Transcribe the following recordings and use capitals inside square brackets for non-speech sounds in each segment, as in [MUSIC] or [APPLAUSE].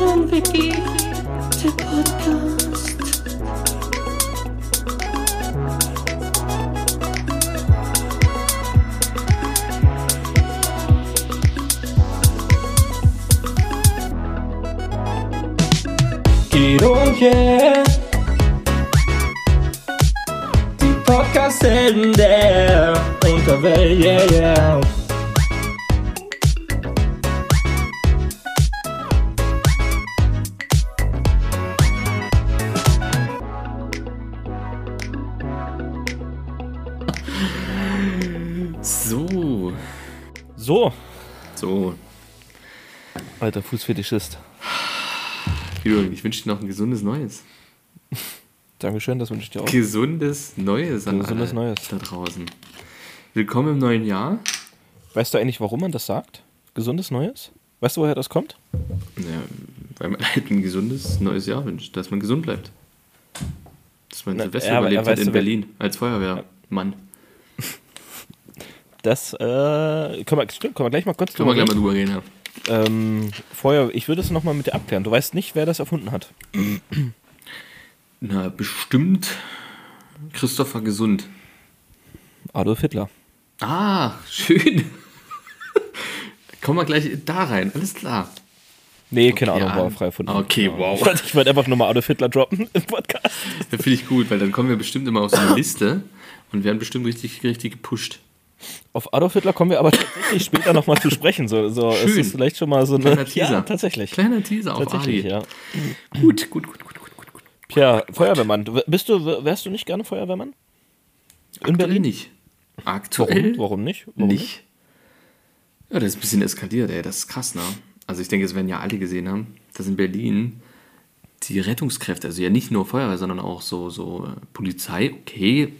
und Vicky, der Podcast. Guido und yeah. Die Podcast-Helden der Unterwelt, yeah, yeah. Alter Fußfetischist. Guido, ich wünsche dir noch ein gesundes Neues. [LAUGHS] Dankeschön, das wünsche ich dir auch. Gesundes Neues an Gesundes alle Neues. da draußen. Willkommen im neuen Jahr. Weißt du eigentlich, warum man das sagt? Gesundes Neues? Weißt du, woher das kommt? Ja, weil man halt ein gesundes neues Jahr wünscht, dass man gesund bleibt. Dass man Na, Silvester ja, überlebt hat in du, Berlin als Feuerwehrmann. Das, äh, können wir, stimmt, können wir gleich mal kurz Können wir drüber gleich mal drüber reden, ja. Ähm, Vorher, ich würde es nochmal mit dir abklären. Du weißt nicht, wer das erfunden hat. Na, bestimmt Christopher Gesund. Adolf Hitler. Ah, schön. Kommen wir gleich da rein, alles klar. Nee, keine Okay, Ahnung, war ah, frei erfunden. okay, Ja. wow. Ich wollte, ich wollte einfach nur mal Adolf Hitler droppen im Podcast. Das finde ich gut, weil dann kommen wir bestimmt immer auf so eine Liste und werden bestimmt richtig, richtig gepusht. Auf Adolf Hitler kommen wir aber tatsächlich später nochmal zu sprechen. So, so es Schön. ist vielleicht schon mal so eine. Kleiner Teaser. Ja, tatsächlich. Kleiner Teaser auf Tatsächlich, Ali. ja. Gut, gut, gut, gut, gut, gut, gut. Tja, Feuerwehrmann. Bist du, wärst du nicht gerne Feuerwehrmann? In Aktuell Berlin? nicht. Aktuell Warum? Warum nicht? Warum nicht. Ja, das ist ein bisschen eskaliert, ey. Das ist krass, ne? Also ich denke, das werden ja alle gesehen haben, dass in Berlin die Rettungskräfte, also ja nicht nur Feuerwehr, sondern auch so, so äh, Polizei, okay.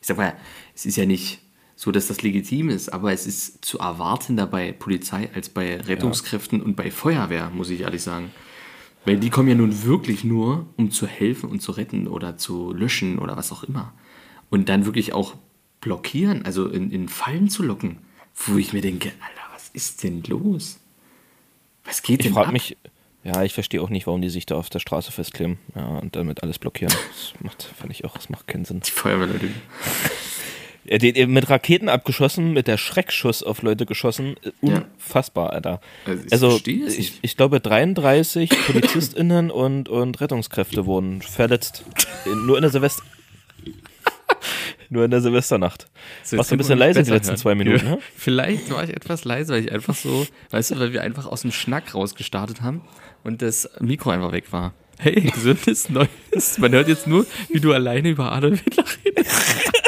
Ich sag mal, es ist ja nicht so, dass das legitim ist, aber es ist zu erwarten bei Polizei als bei Rettungskräften und bei Feuerwehr, muss ich ehrlich sagen. Weil die kommen ja nun wirklich nur, um zu helfen und zu retten oder zu löschen oder was auch immer. Und dann wirklich auch blockieren, also in, in Fallen zu locken, wo ich mir denke, Alter, was ist denn los? Was geht Ich denn frage ab? mich, ja, ich verstehe auch nicht, warum die sich da auf der Straße festkleben ja, und damit alles blockieren. Das macht, finde ich auch, das macht keinen Sinn. Die Feuerwehrleute. Die, die, mit Raketen abgeschossen, mit der Schreckschuss auf Leute geschossen, äh, Ja. unfassbar, Alter. Also ich Also, ich, ich glaube, 33 [COUGHS] PolizistInnen und, und Rettungskräfte wurden verletzt. In, nur in der Silvester. [LAUGHS] nur in der Silvesternacht. So, Warst du ein bisschen hätten wir leise uns die letzten hören. zwei Minuten, Ja. ne? Vielleicht war ich etwas leise, weil ich einfach so, weißt du, weil wir einfach aus dem Schnack rausgestartet haben und das Mikro einfach weg war. Hey, gesundes Neues. Man hört jetzt nur, wie du alleine über Adolf Hitler redest. [LAUGHS]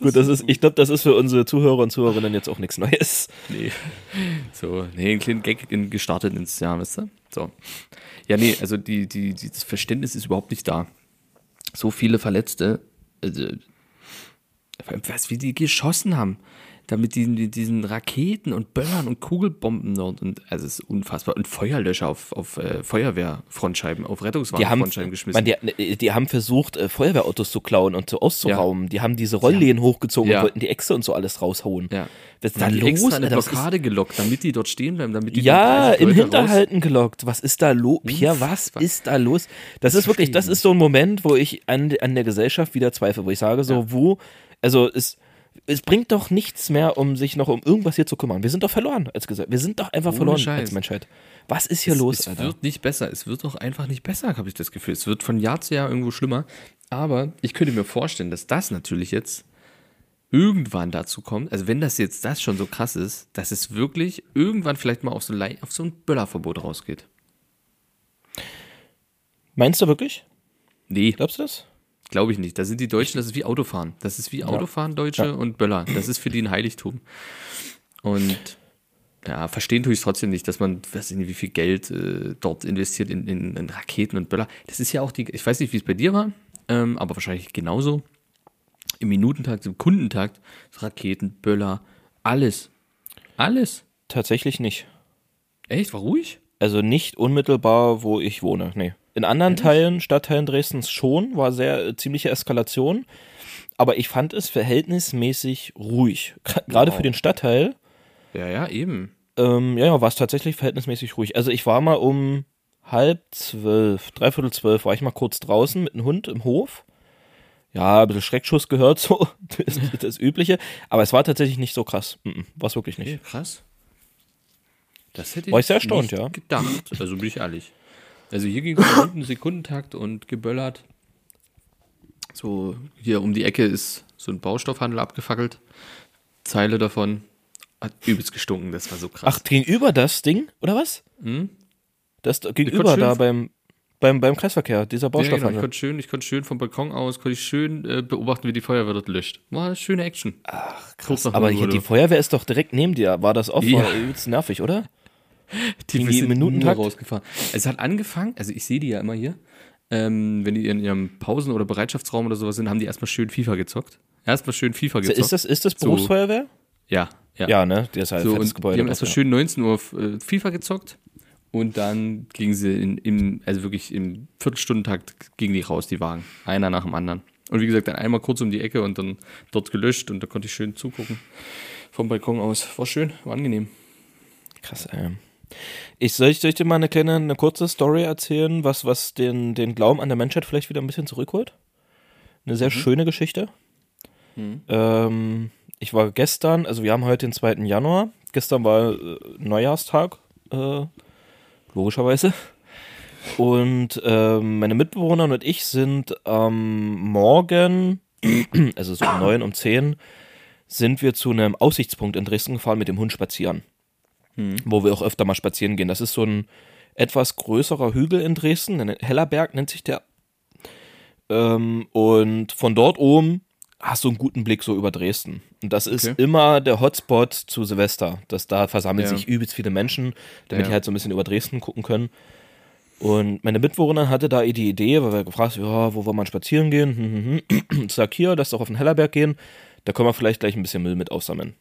Gut, das ist, ich glaube, das ist für unsere Zuhörer und Zuhörerinnen jetzt auch nichts Neues. Nee. So, nee, einen kleinen Gag in, gestartet ins Jahr, weißt du? So. Ja, nee, also die, die, die, das Verständnis ist überhaupt nicht da. So viele Verletzte, also, was, wie die geschossen haben. Da mit diesen, mit diesen Raketen und Böllern und Kugelbomben dort. Und, also, es ist unfassbar. Und Feuerlöscher auf, auf äh, Feuerwehrfrontscheiben, auf Rettungswagenfrontscheiben geschmissen. man, die, die haben versucht, äh, Feuerwehrautos zu klauen und so auszurauben. Die haben diese Rolllehen hochgezogen Ja. und wollten die Echse und so alles raushauen. ja. Was ist Und da los? extra eine? Was ist- Blockade gelockt, damit die dort stehen bleiben, damit die Ja, dort 30 im Hinterhalten gelockt. Was ist da los? Pia, was ist da los? Das ist wirklich, das ist so ein Moment, wo ich an, an der Gesellschaft wieder zweifle, wo ich sage, so, wo, also es, es bringt doch nichts mehr, um sich noch um irgendwas hier zu kümmern. Wir sind doch verloren als Gesellschaft. Wir sind doch einfach Ohne verloren Scheiß. als Menschheit. Was ist hier es, los, es Alter? wird nicht besser. Es wird doch einfach nicht besser, habe ich das Gefühl. Es wird von Jahr zu Jahr irgendwo schlimmer. Aber ich könnte mir vorstellen, dass das natürlich jetzt irgendwann dazu kommt, also wenn das jetzt das schon so krass ist, dass es wirklich irgendwann vielleicht mal auf so, auf so ein Böllerverbot rausgeht. Meinst du wirklich? Nee, Glaubst du das? Glaube ich nicht. Da sind die Deutschen, das ist wie Autofahren. Das ist wie Autofahren, Deutsche Ja. und Böller. Das ist für die ein Heiligtum. Und ja, verstehen tue ich es trotzdem nicht, dass man, weiß ich nicht, wie viel Geld äh, dort investiert in, in, in Raketen und Böller. Das ist ja auch die, ich weiß nicht, wie es bei dir war, ähm, aber wahrscheinlich genauso. Im Minutentakt, im Kundentakt, Raketen, Böller, alles. Alles. Tatsächlich nicht. Echt? War ruhig? Also nicht unmittelbar, wo ich wohne. Nee. In anderen Teilen, Stadtteilen Dresdens schon, war sehr äh, ziemliche Eskalation. Aber ich fand es verhältnismäßig ruhig. Gerade Wow. für den Stadtteil. Ja, ja, eben. ähm, ja, ja, war es tatsächlich verhältnismäßig ruhig. Also ich war mal um halb zwölf, dreiviertel zwölf, war ich mal kurz draußen mit einem Hund im Hof. Ja, ein bisschen Schreckschuss gehört [LAUGHS] so, das, das Übliche. Aber es war tatsächlich nicht so krass. War es wirklich nicht. Okay, krass. Das hätte War ich sehr erstaunt, nicht ja. gedacht. Also bin ich ehrlich. Also hier ging es um einen Sekundentakt und geböllert. So, hier um die Ecke ist so ein Baustoffhandel abgefackelt. Zeile davon. Hat übelst gestunken, das war so krass. Ach, gegenüber das Ding, oder was? Hm? Das gegenüber da beim, beim, beim Kreisverkehr, dieser Ja, genau. Ich Baustoffhandel. konnte schön, ich konnte schön vom Balkon aus, konnte ich schön äh, beobachten, wie die Feuerwehr dort löscht. War eine schöne Action. Ach, krass. Aber hier, die Feuerwehr ist doch direkt neben dir. War das auch Ja. übelst nervig, oder? [LAUGHS] Die im sind Minutentakt? rausgefahren. Es hat angefangen, also ich sehe die ja immer hier. Ähm, wenn die in ihrem Pausen- oder Bereitschaftsraum oder sowas sind, haben die erstmal schön FIFA gezockt. Erstmal schön FIFA gezockt. Ist das, ist das So. Berufsfeuerwehr? Ja, ja. Ja, ne? Der ist halt so, und Gebäude. die haben erstmal ja. schön 19 Uhr äh, FIFA gezockt und dann gingen sie in, im, also wirklich im Viertelstundentakt gingen die raus, die Wagen. Einer nach dem anderen. Und wie gesagt, dann einmal kurz um die Ecke und dann dort gelöscht und da konnte ich schön zugucken. Vom Balkon aus. War schön, war angenehm. Krass, ey. Ich soll, ich soll ich dir mal eine kleine, eine kurze Story erzählen, was, was den, den Glauben an der Menschheit vielleicht wieder ein bisschen zurückholt? Eine sehr schöne Geschichte. Ähm, ich war gestern, also wir haben heute den 2. Januar. Gestern war äh, Neujahrstag, äh, logischerweise. Und ähm, meine Mitbewohner und ich sind am Morgen, [CLEARS THROAT] also so um 9, um 10, sind wir zu einem Aussichtspunkt in Dresden gefahren mit dem Hund spazieren wo wir auch öfter mal spazieren gehen. Das ist so ein etwas größerer Hügel in Dresden, ein Hellerberg nennt sich der. Ähm, und von dort oben hast du einen guten Blick so über Dresden. Und das ist Okay. immer der Hotspot zu Silvester. dass da versammeln Ja. sich übelst viele Menschen, damit Ja. die halt so ein bisschen über Dresden gucken können. Und meine Mitbewohnerin hatte da die Idee, weil wir gefragt haben, ja, wo wollen wir spazieren gehen? Hm, hm, hm. [CLEARS THROAT] Sag hier, lass doch auf den Hellerberg gehen. Da können wir vielleicht gleich ein bisschen Müll mit aussammeln.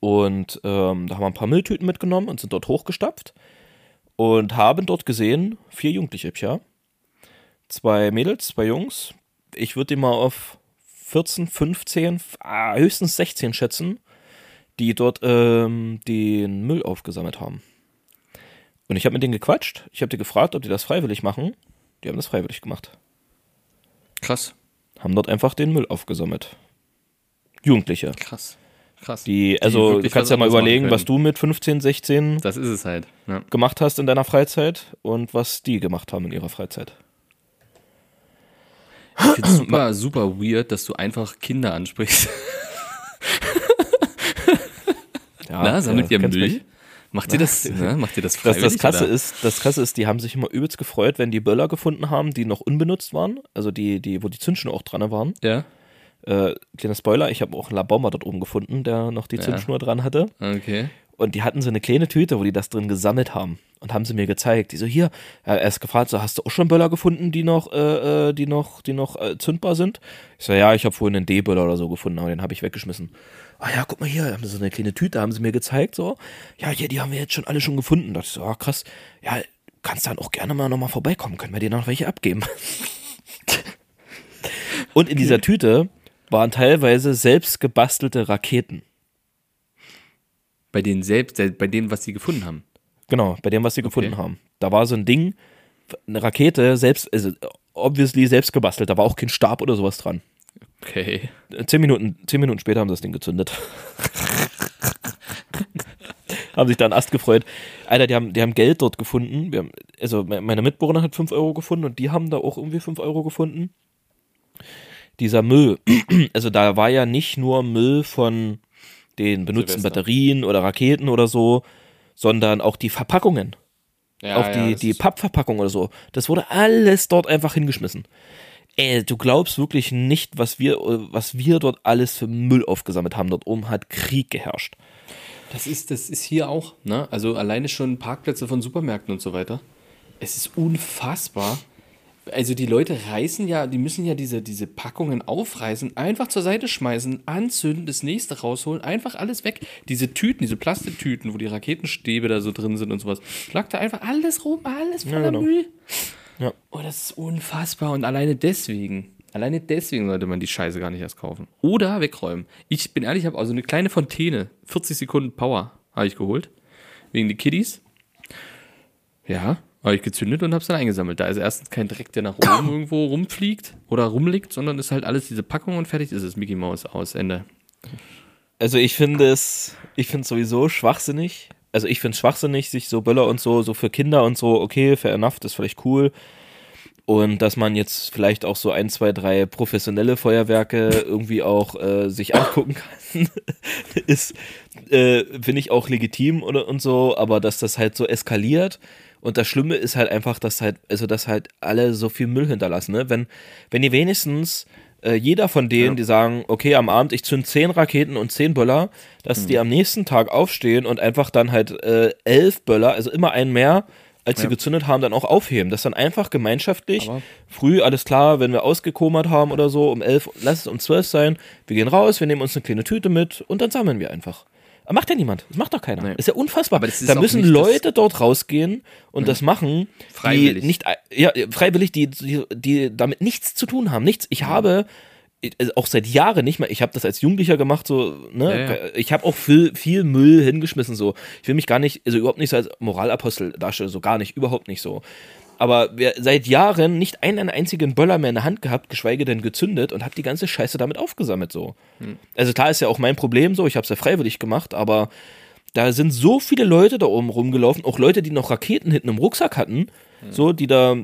Und ähm, da haben wir ein paar Mülltüten mitgenommen und sind dort hochgestapft und haben dort gesehen, vier Jugendliche, ja. Zwei Mädels, zwei Jungs. Ich würde die mal auf 14, 15, ah, höchstens 16 schätzen, die dort ähm, den Müll aufgesammelt haben. Und ich habe mit denen gequatscht. Ich habe die gefragt, ob die das freiwillig machen. Die haben das freiwillig gemacht. Krass. Haben dort einfach den Müll aufgesammelt. Jugendliche. Krass. Krass. Die, also du wirklich kannst ja mal überlegen, was du mit 15, 16 Das ist es halt. Ja. gemacht hast in deiner Freizeit und was die gemacht haben in ihrer Freizeit. Ich finde es super, super weird, dass du einfach Kinder ansprichst. [LAUGHS] Ja, Na, sammelt ja, ihr Müll? mich. Macht ihr das, ne? Macht ihr das Das, freiwillig? das, Krasse oder? ist, das Krasse ist, die haben sich immer übelst gefreut, wenn die Böller gefunden haben, die noch unbenutzt waren, also die, die, wo die Zündschnur auch dran waren. Ja, Äh, kleiner Spoiler, ich habe auch einen Labomber dort oben gefunden, der noch die Ja. Zündschnur dran hatte. okay. Und die hatten so eine kleine Tüte, wo die das drin gesammelt haben. Und haben sie mir gezeigt. Die so, hier, er erst gefragt, so, hast du auch schon Böller gefunden, die noch, äh, äh, die noch, die noch äh, zündbar sind? Ich so, ja, ich habe vorhin einen D-Böller oder so gefunden, aber den habe ich weggeschmissen. Ah ja, guck mal hier, haben sie so eine kleine Tüte, haben sie mir gezeigt, so. Ja, hier, die haben wir jetzt schon alle schon gefunden. Da dachte ich so, ah, krass. Ja, kannst dann auch gerne mal nochmal vorbeikommen, können wir dir noch welche abgeben. [LAUGHS] Und in dieser Tüte waren teilweise selbst gebastelte Raketen. Bei denen selbst, bei denen, was sie gefunden haben. Genau, bei dem, was sie gefunden haben. Da war so ein Ding, eine Rakete, selbst, also obviously selbst gebastelt, da war auch kein Stab oder sowas dran. Okay. Zehn Minuten, zehn Minuten später haben sie das Ding gezündet. [LAUGHS] haben sich da einen Ast gefreut. Alter, die haben, die haben Geld dort gefunden. Wir haben, also me- meine Mitbewohner hat 5 Euro gefunden und die haben da auch irgendwie 5 Euro gefunden. Dieser Müll, [CLEARS THROAT] also da war ja nicht nur Müll von den benutzten Silvester. Batterien oder Raketen oder so, sondern auch die Verpackungen. Ja, auch die, die Pappverpackung oder so. Das wurde alles dort einfach hingeschmissen. Ey, du glaubst wirklich nicht, was wir, was wir dort alles für Müll aufgesammelt haben. Dort oben hat Krieg geherrscht. Das ist, das ist hier auch, ne? Also alleine schon Parkplätze von Supermärkten und so weiter. Es ist unfassbar. Also die Leute reißen ja, die müssen ja diese, diese Packungen aufreißen, einfach zur Seite schmeißen, anzünden, das nächste rausholen, einfach alles weg. Diese Tüten, diese Plastiktüten, wo die Raketenstäbe da so drin sind und sowas, lag da einfach alles rum, alles voller genau. Müll. Ja. Oh, das ist unfassbar. Und alleine deswegen, alleine deswegen sollte man die Scheiße gar nicht erst kaufen. Oder wegräumen. Ich bin ehrlich, ich habe also eine kleine Fontäne, 40 Sekunden Power. habe ich geholt. Wegen die Kiddies. Ja, habe ich gezündet und habe es dann eingesammelt. Da ist erstens kein Dreck, der nach oben [COUGHS] irgendwo rumfliegt oder rumliegt, sondern ist halt alles diese Packung und fertig ist es Mickey Mouse aus Ende. Also ich finde es, ich finde es sowieso schwachsinnig. Also ich finde es schwachsinnig, sich so Böller und so, so für Kinder und so, okay, fair enough, das ist vielleicht cool. Und dass man jetzt vielleicht auch so ein, zwei, drei professionelle Feuerwerke irgendwie auch äh, sich angucken kann, [LAUGHS] ist, äh, finde ich auch legitim oder und so, aber dass das halt so eskaliert. Und das Schlimme ist halt einfach, dass halt, also dass halt alle so viel Müll hinterlassen, ne? Wenn, wenn die wenigstens äh, jeder von denen, Ja. die sagen, okay, am Abend ich zünd zehn Raketen und zehn Böller, dass Mhm. die am nächsten Tag aufstehen und einfach dann halt äh, elf Böller, also immer einen mehr, als sie Ja. gezündet haben, dann auch aufheben. Das dann einfach gemeinschaftlich, Aber- früh, alles klar, wenn wir ausgekomert haben oder so, um elf, lass es um zwölf sein, wir gehen raus, wir nehmen uns eine kleine Tüte mit und dann sammeln wir einfach. Aber macht ja niemand. Das macht doch keiner. Nee. Ist ja unfassbar. Da müssen Leute dort rausgehen und das machen, Freiwillig. die nicht, ja, freiwillig, die, die, die damit nichts zu tun haben. Nichts. Ich habe also auch seit Jahren nicht mehr, ich habe das als Jugendlicher gemacht, so, ne, Ja, ja. ich habe auch viel, viel Müll hingeschmissen, so. Ich will mich gar nicht, also überhaupt nicht so als Moralapostel darstellen, so gar nicht, überhaupt nicht so. Aber seit Jahren nicht einen einzigen Böller mehr in der Hand gehabt, geschweige denn gezündet und habe die ganze Scheiße damit aufgesammelt, so. Also klar ist ja auch mein Problem so, ich habe es ja freiwillig gemacht, aber da sind so viele Leute da oben rumgelaufen, auch Leute, die noch Raketen hinten im Rucksack hatten, so, die da,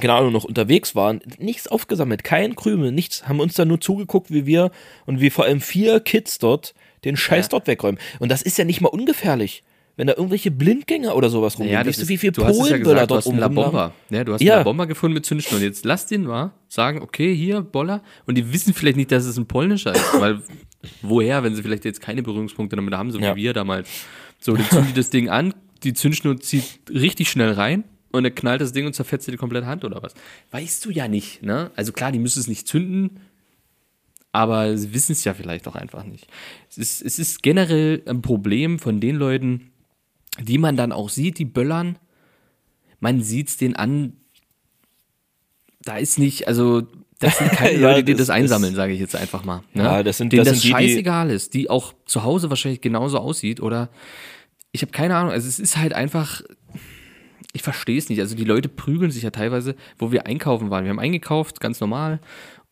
keine Ahnung, noch unterwegs waren, nichts aufgesammelt, kein Krümel, nichts, haben uns da nur zugeguckt, wie wir und wie vor allem vier Kids dort den Scheiß dort wegräumen. Und das ist ja nicht mal ungefährlich. Wenn da irgendwelche Blindgänger oder sowas rumgehen, Ja, das ist, wie viel du hast ja gesagt, du dort oben? Bomba. Ja, du hast Ja. einen Bomba gefunden mit Zündschnur. Und jetzt lass den mal sagen, okay, hier, Boller. Und die wissen vielleicht nicht, dass es ein polnischer ist. Weil, [COUGHS] woher, wenn sie vielleicht jetzt keine Berührungspunkte damit haben, so Ja. wie wir damals. So, dann zünden die das Ding an, die Zündschnur zieht richtig schnell rein. Und dann knallt das Ding und zerfetzt dir die komplette Hand oder was. Weißt du ja nicht, ne? Also klar, die müssen es nicht zünden, aber sie wissen es ja vielleicht auch einfach nicht. Es ist, es ist generell ein Problem von den Leuten, die man dann auch sieht, die böllern. Man sieht es denen an. Da ist nicht, also, das sind keine [LAUGHS] Ja, Leute, die das das, einsammeln, sage ich jetzt einfach mal. Ne? Ja, das sind- denen das das, sind die, die- scheißegal ist, die auch zu Hause wahrscheinlich genauso aussieht oder ich habe keine Ahnung. Also, es ist halt einfach, ich verstehe es nicht. Also die Leute prügeln sich ja teilweise, wo wir einkaufen waren. Wir haben eingekauft, ganz normal.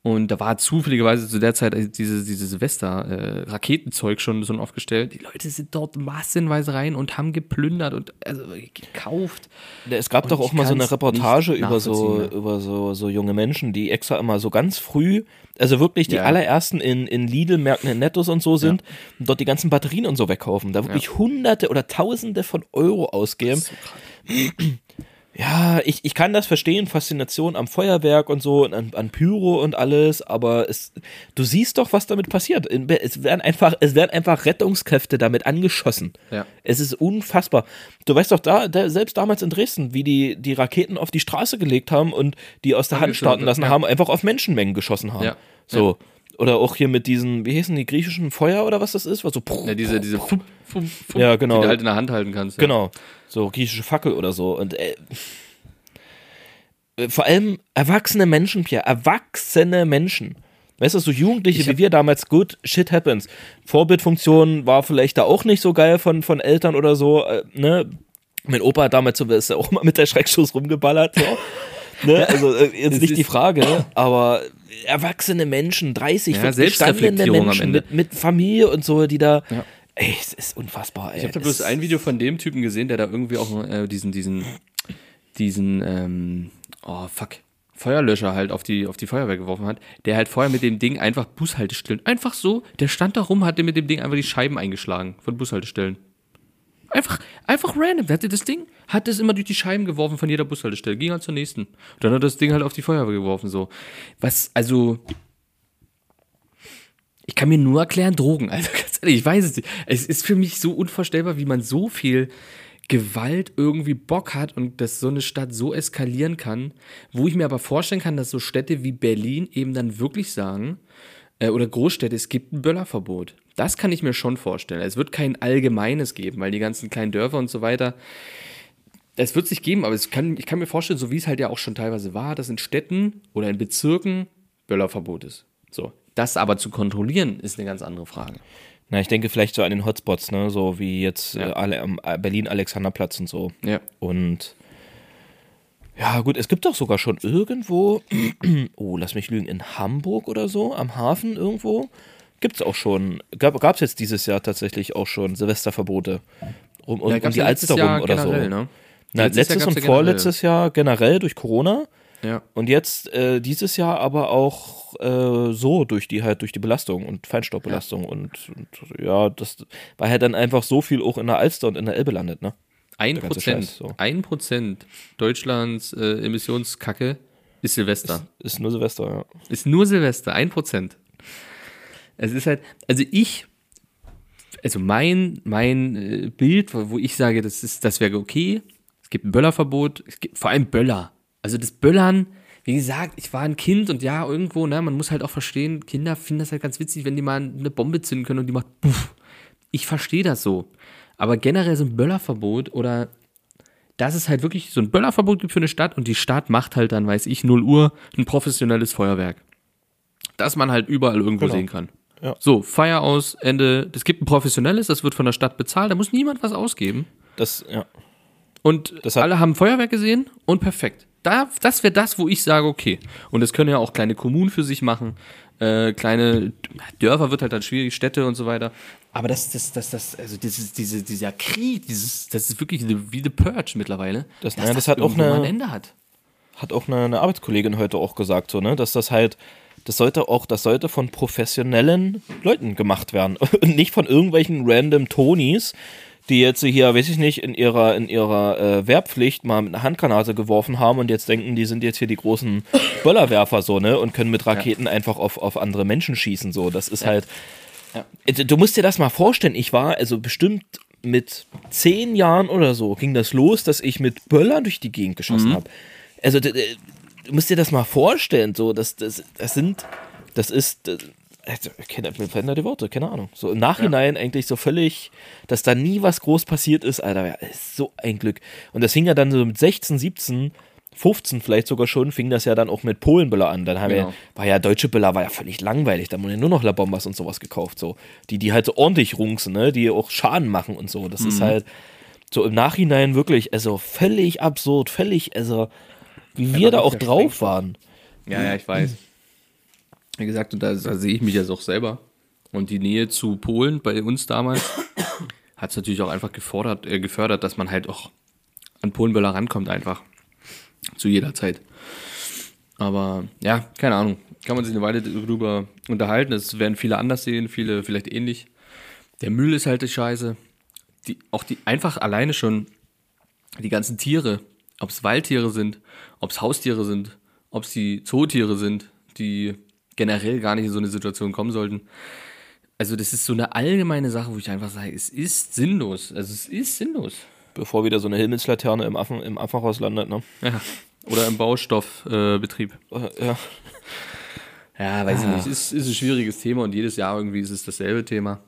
Und da war zufälligerweise zu der Zeit diese, diese Silvester-Raketenzeug schon so aufgestellt. Die Leute sind dort massenweise rein und haben geplündert und also gekauft. Es gab Und doch auch mal so eine Reportage über so, über so, so junge Menschen, die extra immer so ganz früh, also wirklich die Ja. allerersten in, in Lidl-Märkten, in Nettos und so sind und dort die ganzen Batterien und so wegkaufen. Da wirklich Hunderte oder Tausende von Euro ausgeben. Ja, ich, ich kann das verstehen, Faszination am Feuerwerk und so, und an, an Pyro und alles, aber es, du siehst doch, was damit passiert. Es werden einfach, es werden einfach Rettungskräfte damit angeschossen. Ja. Es ist unfassbar. Du weißt doch, da, da, selbst damals in Dresden, wie die die Raketen auf die Straße gelegt haben und die aus der Hand starten lassen ja. haben, einfach auf Menschenmengen geschossen haben. Ja. So. Oder auch hier mit diesen, wie hießen die griechischen Feuer oder was das ist? Was so, Ja, diese, diese Fum, Fum, Fum, Ja, genau. die du halt in der Hand halten kannst. Ja. Genau. So griechische Fackel oder so. Und äh, äh, vor allem erwachsene Menschen, Pierre. Erwachsene Menschen. Weißt du, so Jugendliche wie wir damals, gut, shit happens. Vorbildfunktion war vielleicht da auch nicht so geil von, von Eltern oder so, äh, ne? Mein Opa hat damals so, ist ja auch mal mit der Schreckschuss rumgeballert, so. ne? [LAUGHS] Also, äh, jetzt Es nicht die Frage, aber erwachsene Menschen, 30, Ja, 40 gestandene Menschen Ende. mit, mit Familie und so, die da, Ja. ey, es ist unfassbar, ey. Ich habe da bloß ein Video von dem Typen gesehen, der da irgendwie auch äh, diesen, diesen, diesen, ähm, oh fuck, Feuerlöscher halt auf die, auf die Feuerwehr geworfen hat, der halt vorher mit dem Ding einfach Bushaltestellen, einfach so, der stand da rum, hatte mit dem Ding einfach die Scheiben eingeschlagen von Bushaltestellen. Einfach, einfach random. Der hatte das Ding, hat das immer durch die Scheiben geworfen von jeder Bushaltestelle, ging halt zur nächsten. Dann hat das Ding halt auf die Feuerwehr geworfen, so. Was, also, ich kann mir nur erklären, Drogen. [LAUGHS] Also ganz ehrlich, ich weiß es nicht. Es ist für mich so unvorstellbar, wie man so viel Gewalt irgendwie Bock hat und dass so eine Stadt so eskalieren kann, wo ich mir aber vorstellen kann, dass so Städte wie Berlin eben dann wirklich sagen, äh, oder Großstädte, es gibt ein Böllerverbot. Das kann ich mir schon vorstellen. Es wird kein allgemeines geben, weil die ganzen kleinen Dörfer und so weiter, es wird sich geben, aber kann, ich kann mir vorstellen, so wie es halt ja auch schon teilweise war, dass in Städten oder in Bezirken Böllerverbot ist. So. Das aber zu kontrollieren, ist eine ganz andere Frage. Na, ich denke vielleicht so an den Hotspots, ne? So wie jetzt Ja. äh, alle am äh, Berlin-Alexanderplatz und so. Ja. Und ja, gut, es gibt doch sogar schon irgendwo, [CLEARS THROAT] oh, lass mich lügen, in Hamburg oder so, am Hafen irgendwo, gibt es auch schon, gab es jetzt dieses Jahr tatsächlich auch schon Silvesterverbote. Um, um, Ja, um die ja Alster rum Jahr oder generell, so. ne? Na, Letztes letztes, und ja vorletztes Jahr generell durch Corona Ja. und jetzt äh, dieses Jahr aber auch äh, so durch die halt durch die Belastung und Feinstaubbelastung und, und ja, das war halt dann einfach so viel auch in der Alster und in der Elbe landet, ne? Ein Prozent, so. ein Prozent Deutschlands äh, Emissionskacke ist Silvester. Ist nur Silvester, ja. Ist nur Silvester, ein Prozent. Es ist halt, also ich, also mein, mein äh, Bild, wo wo ich sage, das ist, das wäre okay. Es gibt ein Böllerverbot, es gibt vor allem Böller. Also das Böllern, wie gesagt, ich war ein Kind und ja, irgendwo, ne, man muss halt auch verstehen, Kinder finden das halt ganz witzig, wenn die mal eine Bombe zünden können und die macht puff. Ich verstehe das so. Aber generell so ein Böllerverbot oder dass es halt wirklich so ein Böllerverbot gibt für eine Stadt und die Stadt macht halt dann, weiß ich, 0 Uhr ein professionelles Feuerwerk. Das man halt überall irgendwo Genau. sehen kann. Ja. So, Feier aus, Ende. Es gibt ein professionelles, das wird von der Stadt bezahlt, da muss niemand was ausgeben. Das, ja. Und Das alle haben Feuerwerk gesehen und perfekt. Da, das wäre das, wo ich sage, okay. Und das können ja auch kleine Kommunen für sich machen. Äh, kleine Dörfer wird halt dann schwierig, Städte und so weiter. Aber das, das, das, das, also dieses, diese, dieser Krieg, dieses, das ist wirklich eine, wie The Purge mittlerweile. Das- dass ja, das hat auch eine- ein Ende hat. hat auch eine, eine Arbeitskollegin heute auch gesagt, so, ne, dass das halt, das sollte auch, das sollte von professionellen Leuten gemacht werden [LAUGHS] und nicht von irgendwelchen random Tonis, die jetzt hier, weiß ich nicht, in ihrer, in ihrer äh, Wehrpflicht mal mit einer Handgranate geworfen haben und jetzt denken, die sind jetzt hier die großen Böllerwerfer so, ne, und können mit Raketen einfach auf, auf andere Menschen schießen, so. Das ist halt, Ja. Äh, du musst dir das mal vorstellen, ich war also bestimmt mit zehn Jahren oder so ging das los, dass ich mit Böllern durch die Gegend geschossen habe. Also d- d- du musst dir das mal vorstellen, so das, das, das sind, das ist, äh, also, keine, mir da die Worte, keine Ahnung. So im Nachhinein eigentlich so völlig, dass da nie was groß passiert ist, Alter, ja, ist so ein Glück. Und das fing ja dann so mit 16, 17, 15 vielleicht sogar schon, fing das ja dann auch mit Polenböller an. Dann haben Genau. wir, war ja deutsche Böller, war ja völlig langweilig. Da wurden ja nur noch La Bombas und sowas gekauft, so. Die, die halt so ordentlich rungsen, ne, die auch Schaden machen und so. Das Mhm. ist halt so im Nachhinein wirklich, also völlig absurd, völlig, also wie wir war da auch drauf waren. Ja, ja, ich weiß. Wie gesagt, und da, da sehe ich mich jetzt auch selber. Und die Nähe zu Polen bei uns damals [COUGHS] hat es natürlich auch einfach gefordert, äh, gefördert, dass man halt auch an Polenböller rankommt einfach. Zu jeder Zeit. Aber ja, keine Ahnung. Kann man sich eine Weile drüber unterhalten. Das werden viele anders sehen, viele vielleicht ähnlich. Der Müll ist halt die Scheiße. Die, auch die einfach alleine schon die ganzen Tiere, ob es Waldtiere sind, ob es Haustiere sind, ob es die Zootiere sind, die generell gar nicht in so eine Situation kommen sollten. Also das ist so eine allgemeine Sache, wo ich einfach sage, es ist sinnlos. Also es ist sinnlos. Bevor wieder so eine Himmelslaterne im, Affen, im Affenhaus landet, ne? Ja. Oder im Baustoffbetrieb. Äh, Ja. Ja, weiß ich nicht. Ist, ist ein schwieriges Thema und jedes Jahr irgendwie ist es dasselbe Thema.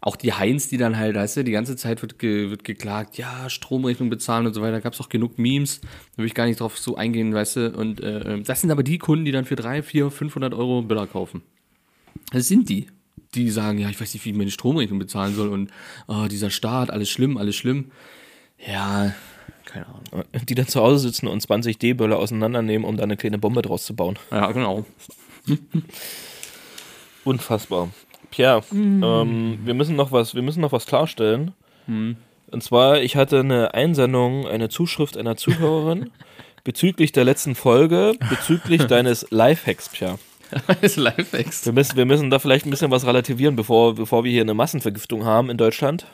Auch die Heinz, die dann halt, weißt du, die ganze Zeit wird, ge, wird geklagt, ja, Stromrechnung bezahlen und so weiter. Da gab es auch genug Memes, da will ich gar nicht drauf so eingehen, weißt du. Und äh, das sind aber die Kunden, die dann für 3, 4, 500 Euro Böller kaufen. Das sind die, die sagen, ja, ich weiß nicht, wie ich meine Stromrechnung bezahlen soll und oh, dieser Staat, alles schlimm, alles schlimm. Ja, keine Ahnung. Die dann zu Hause sitzen und 20 D-Böller auseinandernehmen, um da eine kleine Bombe draus zu bauen. Ja, genau. [LAUGHS] Unfassbar. Pierre, ähm, wir müssen noch was, wir müssen noch was klarstellen. Und zwar, ich hatte eine Einsendung, eine Zuschrift einer Zuhörerin [LAUGHS] bezüglich der letzten Folge, bezüglich [LAUGHS] deines Lifehacks, Pierre. Das Lifehacks. Wir müssen, wir müssen da vielleicht ein bisschen was relativieren, bevor, bevor wir hier eine Massenvergiftung haben in Deutschland.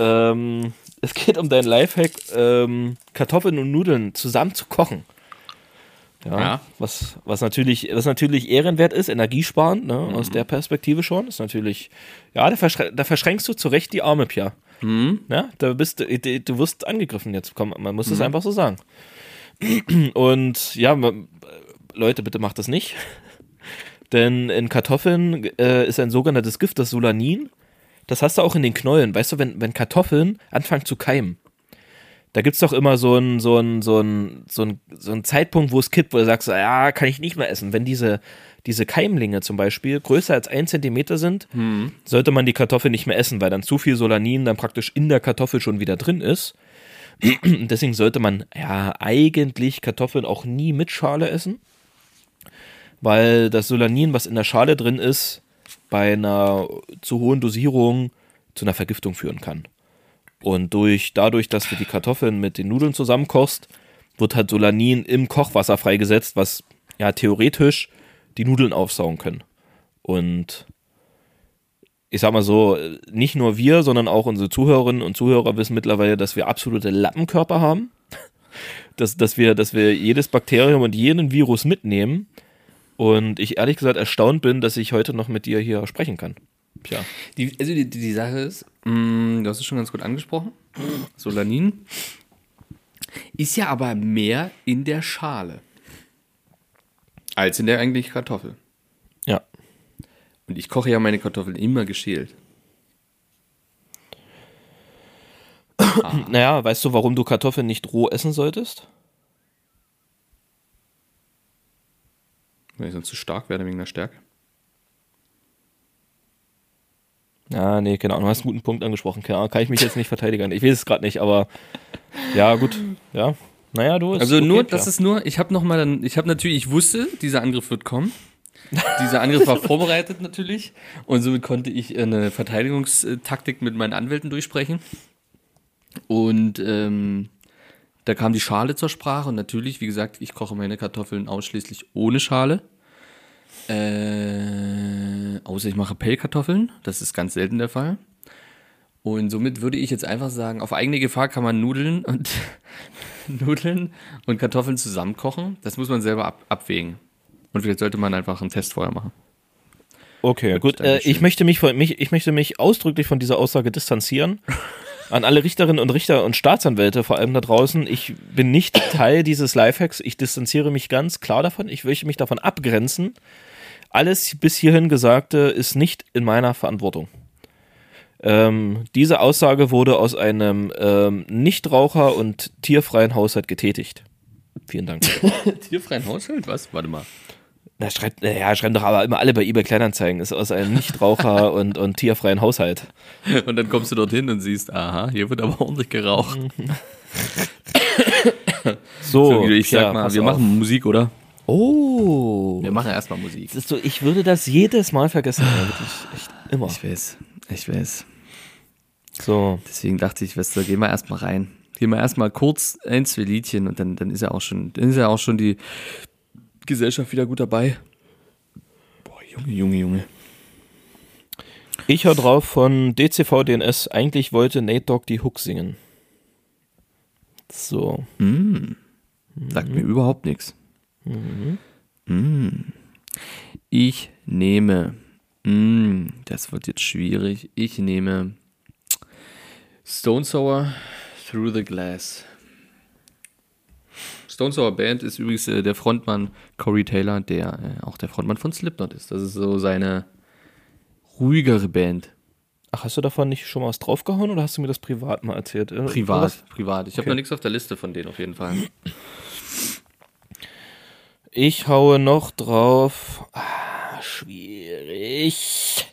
Ähm, es geht um dein Lifehack, ähm, Kartoffeln und Nudeln zusammen zu kochen. Ja, Ja. Was, was, natürlich, was natürlich ehrenwert ist, energiesparend, ne, aus der Perspektive schon. Ist natürlich, ja, da, verschrä da verschränkst du zu Recht die Arme, Pia. Ja, da bist du, du du wirst angegriffen jetzt. Komm, man muss es einfach so sagen. Und ja, Leute, bitte macht das nicht. [LAUGHS] Denn in Kartoffeln äh, ist ein sogenanntes Gift, das Solanin. Das hast du auch in den Knollen. Weißt du, wenn, wenn Kartoffeln anfangen zu keimen, Da gibt es doch immer so einen so einen, so einen, so einen, so einen Zeitpunkt, wo es kippt, wo du sagst, ja, kann ich nicht mehr essen. Wenn diese, diese Keimlinge zum Beispiel größer als ein Zentimeter sind, sollte man die Kartoffel nicht mehr essen, weil dann zu viel Solanin dann praktisch in der Kartoffel schon wieder drin ist. [CLEARS THROAT] Deswegen sollte man ja eigentlich Kartoffeln auch nie mit Schale essen, weil das Solanin, was in der Schale drin ist, bei einer zu hohen Dosierung zu einer Vergiftung führen kann. Und durch, dadurch, dass du die Kartoffeln mit den Nudeln zusammenkochst, wird halt Solanin im Kochwasser freigesetzt, was ja theoretisch die Nudeln aufsaugen können. Und ich sag mal so, nicht nur wir, sondern auch unsere Zuhörerinnen und Zuhörer wissen mittlerweile, dass wir absolute Lappenkörper haben. [LAUGHS] Dass, dass, wir, dass wir jedes Bakterium und jeden Virus mitnehmen. Und ich ehrlich gesagt erstaunt bin, dass ich heute noch mit dir hier sprechen kann. Tja. Die, also die, die Sache ist, mh, du hast es schon ganz gut angesprochen, Solanin ist ja aber mehr in der Schale als in der eigentlichen Kartoffel. Ja. Und ich koche ja meine Kartoffeln immer geschält. [CLEARS THROAT] Naja, weißt du, warum du Kartoffeln nicht roh essen solltest? Weil ich sonst zu stark werde wegen der Stärke. Ja, nee, genau. Du hast einen guten Punkt angesprochen. Keine Ahnung, kann ich mich jetzt nicht verteidigen. Ich weiß es gerade nicht, aber ja, gut. Ja. Naja, du ist Also okay, nur, klar. das ist nur, ich habe noch mal dann, ich habe natürlich, ich wusste, dieser Angriff wird kommen. dieser Angriff war [LAUGHS] vorbereitet natürlich und somit konnte ich eine Verteidigungstaktik mit meinen Anwälten durchsprechen. Und ähm, da kam die Schale zur Sprache und natürlich, wie gesagt, ich koche meine Kartoffeln ausschließlich ohne Schale. Äh, außer ich mache Pellkartoffeln, das ist ganz selten der Fall. Und somit würde ich jetzt einfach sagen, auf eigene Gefahr kann man Nudeln und [LAUGHS] Nudeln und Kartoffeln zusammen kochen. Das muss man selber ab, abwägen. Und vielleicht sollte man einfach einen Test vorher machen. Okay, gut. Äh, Dankeschön. ich, möchte mich von, mich, ich möchte mich ausdrücklich von dieser Aussage distanzieren. [LAUGHS] An alle Richterinnen und Richter und Staatsanwälte, vor allem da draußen, ich bin nicht Teil dieses Lifehacks. Ich distanziere mich ganz klar davon. Ich möchte mich davon abgrenzen. Alles bis hierhin Gesagte ist nicht in meiner Verantwortung. Ähm, diese Aussage wurde aus einem ähm, Nichtraucher und tierfreien Haushalt getätigt. Vielen Dank. [LAUGHS] Tierfreien Haushalt? Was? Warte mal. Na, schreibt, na ja, schreiben doch aber immer alle bei eBay Kleinanzeigen. Ist aus einem Nichtraucher [LAUGHS] und, und tierfreien Haushalt. Und dann kommst du dorthin und siehst, aha, hier wird aber ordentlich geraucht. So, So, ich sag mal, pass wir auf. machen Musik, oder? Oh. Wir machen erstmal Musik. Ist so, ich würde das jedes Mal vergessen. Ja, wirklich, echt immer. Ich weiß, ich weiß. So. Deswegen dachte ich, weißt du, gehen wir erstmal rein. Gehen wir erstmal kurz ein, zwei Liedchen und dann, dann ist ja auch schon, dann ist ja auch schon die Gesellschaft wieder gut dabei. Boah, Junge, Junge, Junge. Ich höre drauf von DCV DNS. Eigentlich wollte Nate Dogg die Hook singen. So. Sagt mir überhaupt nichts. Mm. Ich nehme, mm, das wird jetzt schwierig, ich nehme Stone Sour Through the Glass. Stone Sour Band ist übrigens äh, der Frontmann Corey Taylor, der äh, auch der Frontmann von Slipknot ist. Das ist so seine ruhigere Band. Ach, hast du davon nicht schon mal was draufgehauen oder hast du mir das privat mal erzählt? Äh, Privat, privat. Ich habe Okay. noch nichts auf der Liste von denen auf jeden Fall. Ich haue noch drauf. Ah, schwierig.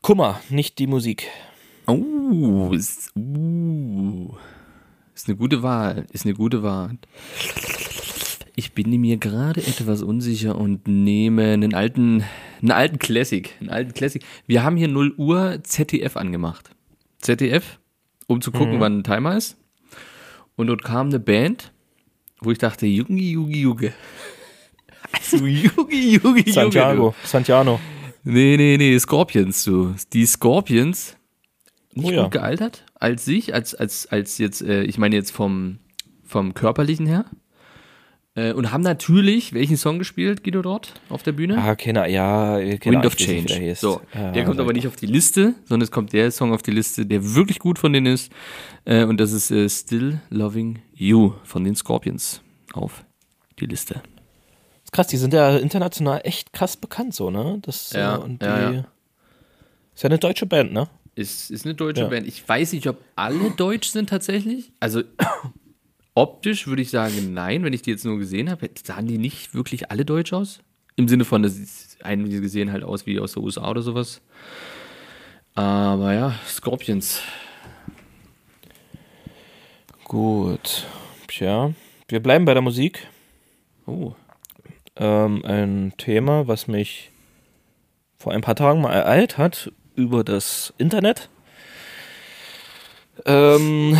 Kummer, nicht die Musik. Oh, ist, uh, ist eine gute Wahl. Ist eine gute Wahl. Ich bin mir gerade etwas unsicher und nehme einen alten, einen alten Classic. Einen alten Classic. Wir haben hier 0 Uhr ZDF angemacht. ZDF, um zu gucken, wann ein Timer ist. Und dort kam eine Band, wo ich dachte, Jungi, Jungi, Junge. Also, Jungi, Junge. Santiago, Santiano. Nee, nee, nee, Scorpions, du. Die Scorpions, nicht Oh ja. gut gealtert, als sich, als, als, als jetzt, äh, ich meine jetzt vom, vom körperlichen her. Äh, und haben natürlich welchen Song gespielt, Guido, dort auf der Bühne? Ah, keine, ja, keine Wind of Change. So, Ja, der kommt aber nicht auf die Liste, sondern es kommt der Song auf die Liste, der wirklich gut von denen ist. Äh, und das ist äh, Still Loving You von den Scorpions auf die Liste. Ist krass, die sind ja international echt krass bekannt, so, ne? Das, Ja, äh, und die, ja, ja. Ist ja eine deutsche Band, ne? Ist, ist eine deutsche Ja. Band. Ich weiß nicht, ob alle deutsch sind tatsächlich. Also optisch würde ich sagen, nein. Wenn ich die jetzt nur gesehen habe, sahen die nicht wirklich alle deutsch aus. Im Sinne von, dass einige sehen halt aus wie aus der USA oder sowas. Aber ja, Scorpions. Gut. Tja, wir bleiben bei der Musik. Oh. Ähm, ein Thema, was mich vor ein paar Tagen mal ereilt hat über das Internet. Ähm,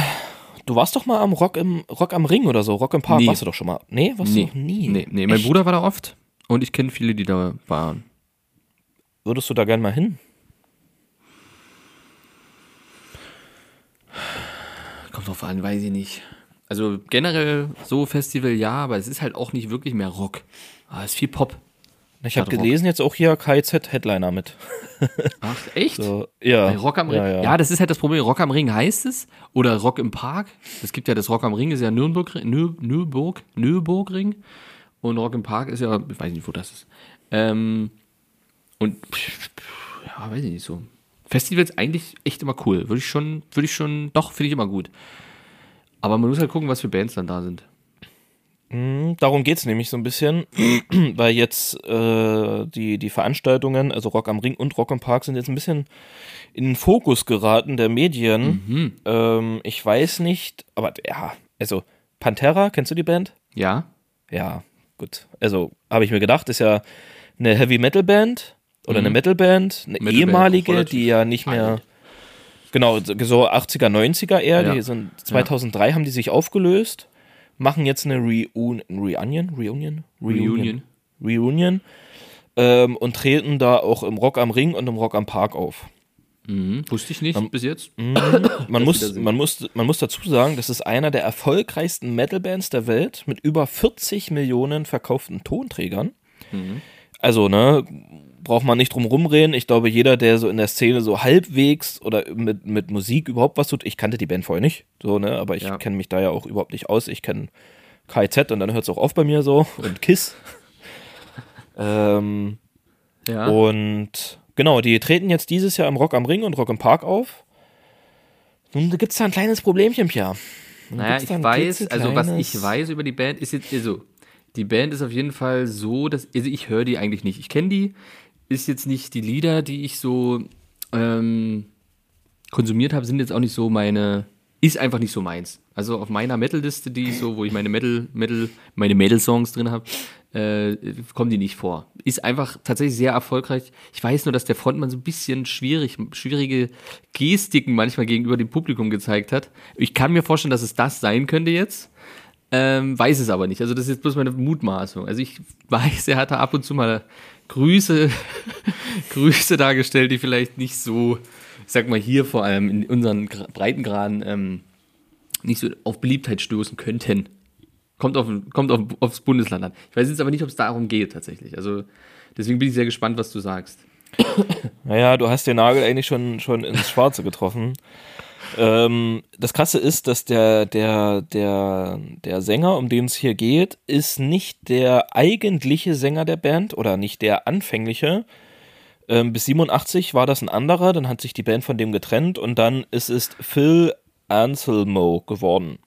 du warst doch mal am Rock im Rock am Ring oder so, Rock im Park Nie. warst du doch schon mal. Nee, warst du Nee, noch nie? nee, nee. Mein Echt? Bruder war da oft und ich kenne viele, die da waren. Würdest du da gern mal hin? Kommt drauf an, weiß ich nicht. Also generell so Festival ja, aber es ist halt auch nicht wirklich mehr Rock. Ah, es ist viel Pop. Ich habe gelesen jetzt auch hier KZ Headliner mit. Ach, echt? So, ja. Bei Rock am Ring. Ja, Ja, ja. das ist halt das Problem. Rock am Ring heißt es. Oder Rock im Park. Es gibt ja das Rock am Ring, ist ja Nürnberg, Nür, Nürburg, Nürburgring. Und Rock im Park ist ja, ich weiß nicht, wo das ist. Ähm, und ja, weiß ich nicht so. Festivals eigentlich echt immer cool. Würde ich schon, würde ich schon, doch, finde ich immer gut. Aber man muss halt gucken, was für Bands dann da sind. Mm, Darum geht's nämlich so ein bisschen, [CLEARS THROAT] weil jetzt äh, die, die Veranstaltungen, also Rock am Ring und Rock im Park, sind jetzt ein bisschen in den Fokus geraten der Medien. Ähm, ich weiß nicht, aber ja, also Pantera, kennst du die Band? Ja? Ja, gut. Also habe ich mir gedacht, ist ja eine Heavy Metal Band oder eine Metal Band, eine Metalband, ehemalige, relativ die ja nicht mehr. alt. Genau, so 80er, 90er eher. Ja. Die sind 2003 haben die sich aufgelöst, machen jetzt eine Reun Reunion, Reunion, Reunion. Reunion ähm, und treten da auch im Rock am Ring und im Rock am Park auf. Mhm. Wusste ich nicht bis jetzt. Man muss, man, muss, man muss dazu sagen, das ist einer der erfolgreichsten Metal-Bands der Welt mit über 40 Millionen verkauften Tonträgern. Also, ne, braucht man nicht drum rumreden. Ich glaube, jeder, der so in der Szene so halbwegs oder mit, mit Musik überhaupt was tut, ich kannte die Band vorher nicht, so, ne, aber ich Ja. kenne mich da ja auch überhaupt nicht aus. Ich kenne KZ und dann hört es auch auf bei mir so [LAUGHS] und Kiss. ähm, Ja. und genau, die treten jetzt dieses Jahr im Rock am Ring und Rock im Park auf. Nun da gibt es da ein kleines Problemchen, Pia. Nun Naja, ich weiß, also was ich weiß über die Band ist jetzt, also, die Band ist auf jeden Fall so, dass, also ich höre die eigentlich nicht. Ich kenne die, ist jetzt nicht die Lieder, die ich so ähm, konsumiert habe, sind jetzt auch nicht so meine, ist einfach nicht so meins. Also auf meiner Metal-Liste, die ich so, wo ich meine Metal, Metal, meine Metal-Songs drin habe, äh, kommen die nicht vor. Ist einfach tatsächlich sehr erfolgreich. Ich weiß nur, dass der Frontmann so ein bisschen schwierig, schwierige Gestiken manchmal gegenüber dem Publikum gezeigt hat. Ich kann mir vorstellen, dass es das sein könnte jetzt. Ähm, weiß es aber nicht. Also das ist jetzt bloß meine Mutmaßung. Also ich [LAUGHS] weiß, er hat da ab und zu mal Grüße, [LAUGHS] Grüße dargestellt, die vielleicht nicht so, ich sag mal hier vor allem in unseren Gra- Breitengraden ähm, nicht so auf Beliebtheit stoßen könnten. Kommt, auf, kommt auf, aufs Bundesland an. Ich weiß jetzt aber nicht, ob es darum geht tatsächlich. Also deswegen bin ich sehr gespannt, was du sagst. Naja, du hast den Nagel eigentlich schon, schon ins Schwarze getroffen. Ähm, das Krasse ist, dass der, der, der, der Sänger, um den es hier geht, ist nicht der eigentliche Sänger der Band oder nicht der anfängliche. Ähm, bis 87 war das ein anderer, dann hat sich die Band von dem getrennt und dann ist es Phil Anselmo geworden.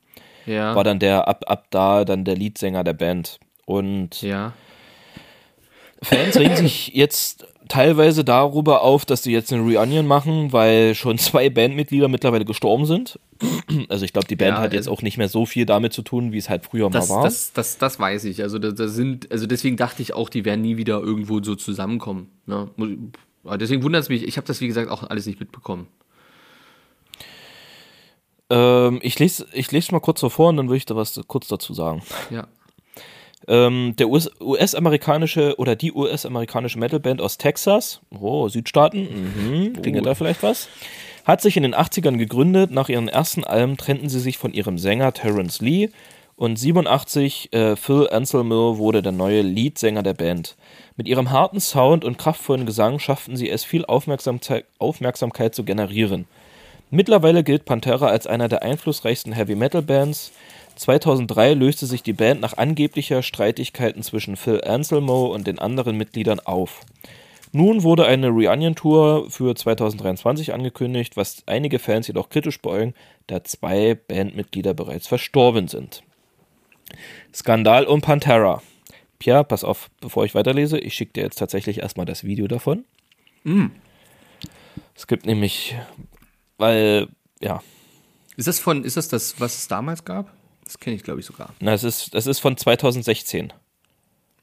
Ja. War dann der, ab, ab da dann der Leadsänger der Band. Und ja. Fans regen sich jetzt teilweise darüber auf, dass sie jetzt eine Reunion machen, weil schon [LAUGHS] zwei Bandmitglieder mittlerweile gestorben sind. [CLEARS THROAT] Also ich glaube, die Band Ja, hat jetzt also- auch nicht mehr so viel damit zu tun, wie es halt früher Das, mal war. das, das, das weiß ich. Also, da, da sind, also deswegen dachte ich auch, die werden nie wieder irgendwo so zusammenkommen. Ne? Deswegen wundert es mich, ich habe das wie gesagt auch alles nicht mitbekommen. ähm, ich lese ich lese mal kurz so vor und dann würde ich da was kurz dazu sagen. Ja. Ähm, der US- US-amerikanische oder die US-amerikanische Metalband aus Texas, oh, Südstaaten, mhm, klingelt da vielleicht was, hat sich in den 80ern gegründet. Nach ihren ersten Alben trennten sie sich von ihrem Sänger Terence Lee und 87 äh, Phil Anselmo wurde der neue Leadsänger der Band. Mit ihrem harten Sound und kraftvollen Gesang schafften sie es, viel Aufmerksamkeit, Aufmerksamkeit zu generieren. Mittlerweile gilt Pantera als einer der einflussreichsten Heavy Metal Bands. 2003 löste sich die Band nach angeblicher Streitigkeiten zwischen Phil Anselmo und den anderen Mitgliedern auf. Nun wurde eine Reunion-Tour für 2023 angekündigt, was einige Fans jedoch kritisch beäugen, da zwei Bandmitglieder bereits verstorben sind. Skandal um Pantera. Pierre, pass auf, bevor ich weiterlese, ich schicke dir jetzt tatsächlich erstmal das Video davon. Es gibt nämlich, weil, ja, Ist das von, ist das das, was es damals gab? Das kenne ich, glaube ich, sogar. na, es ist, das ist von 2016.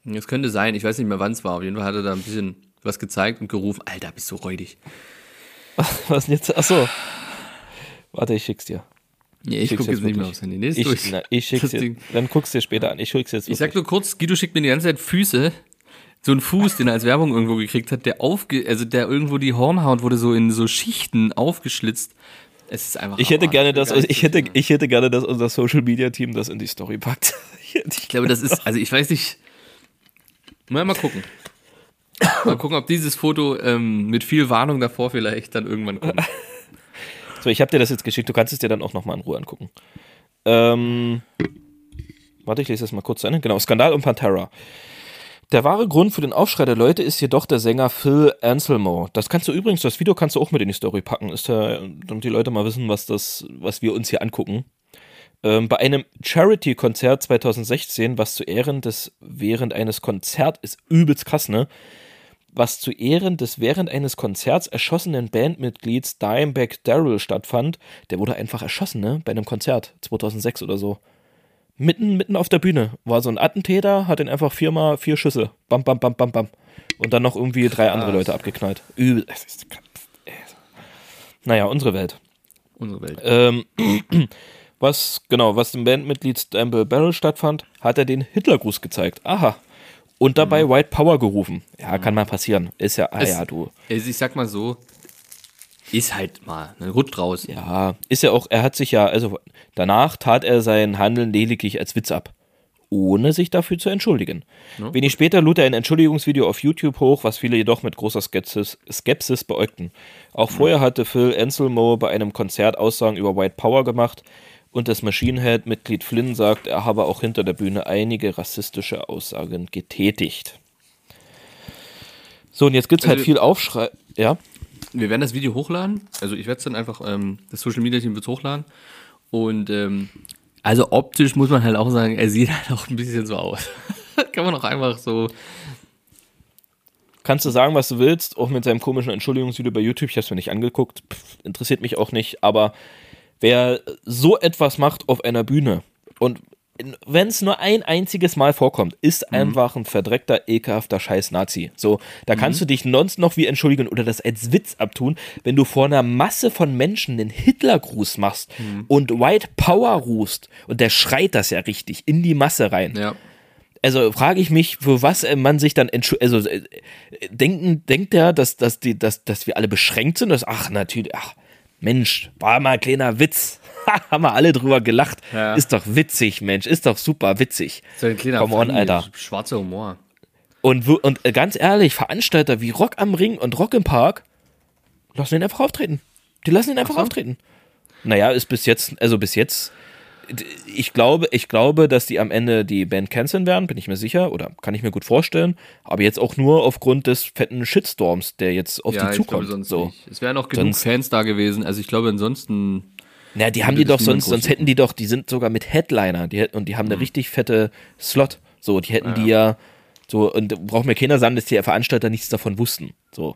Es könnte sein, ich weiß nicht mehr, wann es war. Auf jeden Fall hat er da ein bisschen was gezeigt und gerufen, Alter, bist du räudig. Was denn jetzt? Achso. Warte, ich schick's dir. Nee, ich Schick's gucke jetzt nicht mehr wirklich. aufs Handy. Nee, ist durch. Ich, na, ich schick's dir. Dann guckst du dir später an. Ich schick's jetzt. Ich sag wirklich. nur kurz, Guido schickt mir die ganze Zeit Füße. So ein Fuß, den er als Werbung irgendwo gekriegt hat, der aufge, also der irgendwo die Hornhaut wurde so in so Schichten aufgeschlitzt. Es ist einfach. ich hätte gerne, dass ich zu hätte, ich hätte gerne, dass unser Social Media Team das in die Story packt. [LAUGHS] Ich glaube, das ist, also ich weiß nicht. Mal, mal gucken. Mal gucken, ob dieses Foto ähm, mit viel Warnung davor vielleicht dann irgendwann kommt. [LAUGHS] So, ich habe dir das jetzt geschickt. Du kannst es dir dann auch nochmal in Ruhe angucken. Ähm, warte, ich lese das mal kurz zu Ende. Genau, Skandal um Pantera. Der wahre Grund für den Aufschrei der Leute ist jedoch der Sänger Phil Anselmo. Das kannst du übrigens, das Video kannst du auch mit in die Story packen, ist da, damit die Leute mal wissen, was das, was wir uns hier angucken. Ähm, bei einem Charity-Konzert 2016, was zu Ehren des während eines Konzerts ist übelst krass, ne? was zu Ehren des während eines Konzerts erschossenen Bandmitglieds Dimebag Darrell stattfand. Der wurde einfach erschossen, ne? Bei einem Konzert 2006 oder so. Mitten, mitten auf der Bühne war so ein Attentäter, hat ihn einfach viermal vier Schüsse. Bam, bam, bam, bam, bam. Und dann noch irgendwie drei andere Leute abgeknallt. Übel. Es ist, naja, unsere Welt. Unsere Welt. Ähm, [CLEARS THROAT] was, genau, was dem Bandmitglied Dimebag Barrel stattfand, hat er den Hitlergruß gezeigt. Aha. Und dabei White Power gerufen. Ja, kann mal passieren. Ist ja, ah Es- ja, du. Also ich sag mal so, ist halt mal ein Rutsch raus. Ja, ist ja auch, er hat sich ja, also danach tat er sein Handeln lediglich als Witz ab, ohne sich dafür zu entschuldigen. Wenig später lud er ein Entschuldigungsvideo auf YouTube hoch, was viele jedoch mit großer Skepsis, Skepsis beäugten. Auch vorher hatte Phil Anselmo bei einem Konzert Aussagen über White Power gemacht und das Machine Head-Mitglied Flynn sagt, er habe auch hinter der Bühne einige rassistische Aussagen getätigt. So, und jetzt gibt's halt Also- viel Aufschrei. Ja? Wir werden das Video hochladen. Also ich werde es dann einfach, ähm, das Social Media Team wird hochladen. Und ähm, also optisch muss man halt auch sagen, er sieht [LAUGHS] halt auch ein bisschen so aus. [LAUGHS] Kann man auch einfach so. Kannst du sagen, was du willst, auch mit seinem komischen Entschuldigungsvideo bei YouTube. Ich habe es mir nicht angeguckt, Pff, interessiert mich auch nicht. Aber wer so etwas macht auf einer Bühne und wenn es nur ein einziges Mal vorkommt, ist einfach ein verdreckter, ekelhafter Scheiß-Nazi. So, da kannst du dich sonst noch wie entschuldigen oder das als Witz abtun, wenn du vor einer Masse von Menschen den Hitlergruß machst und White Power rufst und der schreit das ja richtig in die Masse rein Ja. also frage ich mich, für was äh, man sich dann entschuldigt. Also äh, denken, denkt er, dass, dass, die, dass, dass wir alle beschränkt sind? Dass, ach, natürlich, ach, Mensch, war mal ein kleiner Witz. [LAUGHS] Haben wir alle drüber gelacht. Ja. Ist doch witzig, Mensch, ist doch super witzig. So ein kleiner Come on, Alter. schwarzer Humor. Und, und äh, ganz ehrlich, Veranstalter wie Rock am Ring und Rock im Park lassen ihn einfach auftreten. Die lassen ihn einfach auftreten. Naja, ist bis jetzt, also bis jetzt, ich glaube, ich glaube, dass die am Ende die Band canceln werden, bin ich mir sicher, oder kann ich mir gut vorstellen. Aber jetzt auch nur aufgrund des fetten Shitstorms, der jetzt auf ja, die zukommt. glaube so. nicht. Es wären auch genug Sonst- Fans da gewesen. Also ich glaube ansonsten. Na, die haben die doch sonst, sonst hätten die doch, die sind sogar mit Headliner, die, und die haben Mhm. eine richtig fette Slot. So, die hätten die ja, so, und braucht mir keiner sagen, dass die Veranstalter nichts davon wussten. So.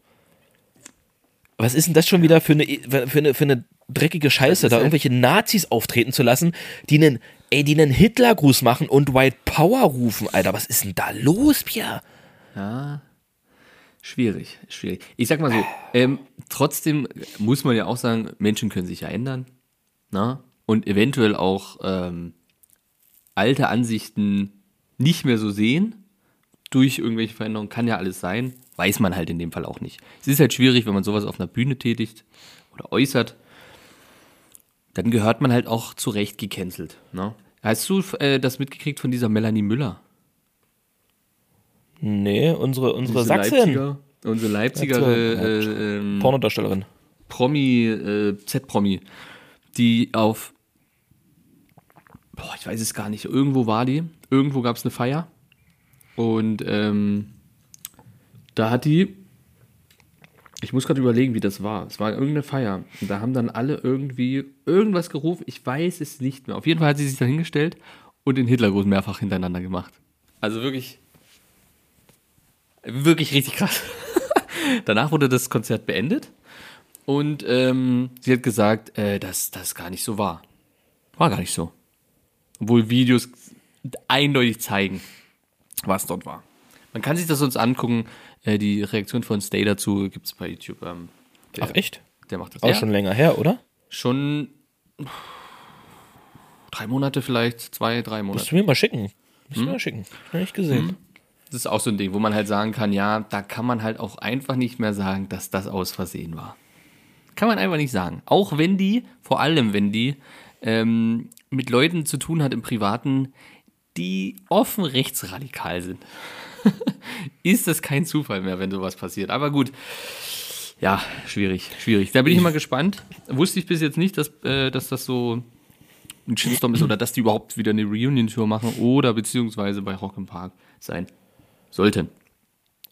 Was ist denn das schon wieder für eine, für eine, für eine dreckige Scheiße, da halt- irgendwelche Nazis auftreten zu lassen, die einen, ey, die einen Hitlergruß machen und White Power rufen, Alter, was ist denn da los, Pierre? Ja. Schwierig, schwierig. Ich sag mal so, ähm, trotzdem muss man ja auch sagen, Menschen können sich ja ändern. Na? Und eventuell auch ähm, alte Ansichten nicht mehr so sehen durch irgendwelche Veränderungen. Kann ja alles sein. Weiß man halt in dem Fall auch nicht. Es ist halt schwierig, wenn man sowas auf einer Bühne tätigt oder äußert. Dann gehört man halt auch zu Recht gecancelt. Ne? Hast du äh, das mitgekriegt von dieser Melanie Müller? Nee, unsere, unsere Diese Sachsen, Leipziger, unsere Leipziger Leipziger, äh, ähm, Pornodarstellerin. Promi, äh, Z-Promi, die auf, boah, ich weiß es gar nicht, irgendwo war die, irgendwo gab es eine Feier und ähm, da hat die Ich muss gerade überlegen, wie das war. Es war irgendeine Feier. Und da haben dann alle irgendwie irgendwas gerufen. Ich weiß es nicht mehr. Auf jeden Fall hat sie sich dann hingestellt und den Hitlergruß mehrfach hintereinander gemacht. Also wirklich. Wirklich richtig krass. [LAUGHS] Danach wurde das Konzert beendet. Und ähm, sie hat gesagt, äh, dass das gar nicht so war. War gar nicht so. Obwohl Videos eindeutig zeigen, was dort war. Man kann sich das sonst angucken. Äh, die Reaktion von Stay dazu gibt es bei YouTube. Ähm, der, Ach echt? Der macht das Auch Ja. schon länger her, oder? Schon drei Monate vielleicht, zwei, drei Musst Monate. du mir mal schicken. Musst du Hm? mir mal schicken. Hab ich nicht gesehen. Das ist auch so ein Ding, wo man halt sagen kann, ja, da kann man halt auch einfach nicht mehr sagen, dass das aus Versehen war. Kann man einfach nicht sagen. Auch wenn die, vor allem wenn die, ähm, mit Leuten zu tun hat im Privaten, die offen rechtsradikal sind. [LAUGHS] ist das kein Zufall mehr, wenn sowas passiert. Aber gut. Ja, schwierig, schwierig. Da bin ich mal gespannt. Wusste ich bis jetzt nicht, dass, äh, dass das so ein Shitstorm ist oder dass die überhaupt wieder eine Reunion-Tour machen oder beziehungsweise bei Rock im Park sein sollten.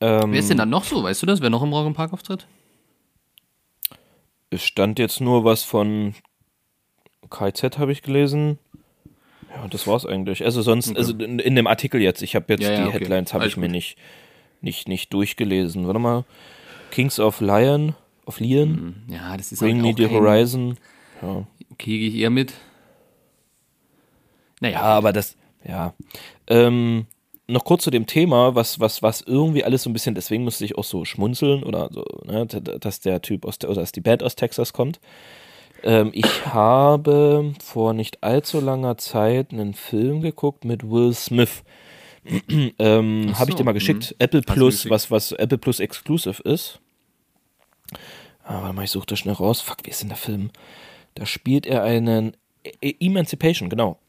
Ähm, Wer ist denn dann noch so? Weißt du das? Wer noch im Rock im Park auftritt? Es stand jetzt nur was von KZ, habe ich gelesen. Ja, und das war's eigentlich. Also sonst, also in, in dem Artikel jetzt, ich habe jetzt Ja, ja, die okay. Headlines habe ich mir nicht, nicht, nicht durchgelesen. Warte mal. Kings of Lion, of Leon, Ja, das ist Bring Me auch the Horizon. Okay, gehe ich eher mit. Naja, Ja, aber das, ja. Ähm, noch kurz zu dem Thema, was, was, was irgendwie alles so ein bisschen, deswegen musste ich auch so schmunzeln oder so, ne, dass der Typ aus, der- oder dass die Band aus Texas kommt. Ähm, ich [COUGHS] habe vor nicht allzu langer Zeit einen Film geguckt mit Will Smith. ähm, Ach habe ich so, dir mal mhm. geschickt. Apple Hast du Plus, was, was Apple Plus Exclusive ist. Ah, warte mal, ich suche das schnell raus. Fuck, wie ist denn der Film? Da spielt er einen E- Emancipation, genau.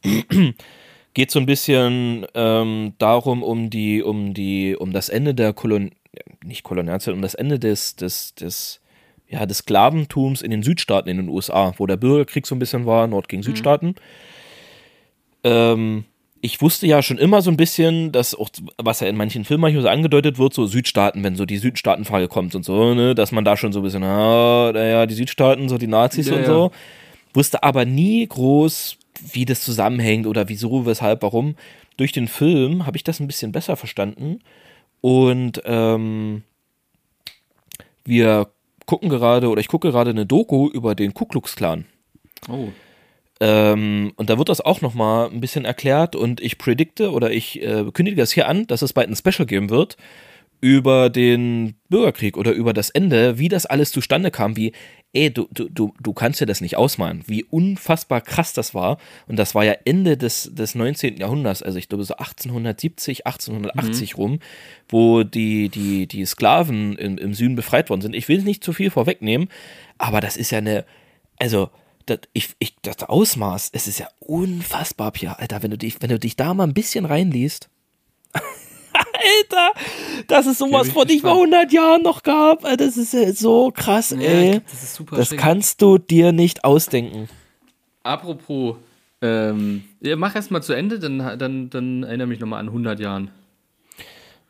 Geht so ein bisschen ähm, darum, um die, um die, um das Ende der Kolon, nicht Kolonialzeit, um das Ende des, des, des, ja, des Sklaventums in den Südstaaten in den USA, wo der Bürgerkrieg so ein bisschen war, Nord gegen Südstaaten. Ähm, ich wusste ja schon immer so ein bisschen, dass auch, was ja in manchen Filmen manchmal so angedeutet wird, so Südstaaten, wenn so die Südstaatenfrage kommt und so, ne, dass man da schon so ein bisschen, ah, naja, die Südstaaten, so die Nazis Ja, und ja. so. Wusste aber nie groß, wie das zusammenhängt oder wieso, weshalb, warum. Durch den Film habe ich das ein bisschen besser verstanden. Und ähm, wir gucken gerade, oder ich gucke gerade eine Doku über den Ku Klux Klan. Oh. Ähm, und da wird das auch nochmal ein bisschen erklärt und ich predikte oder ich äh, kündige das hier an, dass es bald ein Special geben wird über den Bürgerkrieg oder über das Ende, wie das alles zustande kam, wie, ey, du, du, du, du kannst dir das nicht ausmalen, wie unfassbar krass das war. Und das war ja Ende des, des 19. Jahrhunderts, also ich glaube so 1870, 1880 rum, wo die, die, die Sklaven im, im Süden befreit worden sind. Ich will nicht zu viel vorwegnehmen, aber das ist ja eine, also, das, ich, ich, das Ausmaß, es ist ja unfassbar, Pia, Alter, wenn du dich, wenn du dich da mal ein bisschen reinliest. Alter, dass es sowas ich vor nicht mal gespannt. 100 Jahren noch gab, Alter, das ist ja so krass, Ja, ey. das ist super Das kannst du dir nicht ausdenken. Apropos, ähm, ja, mach erst mal zu Ende, dann, dann, dann erinnere mich nochmal an 100 Jahren.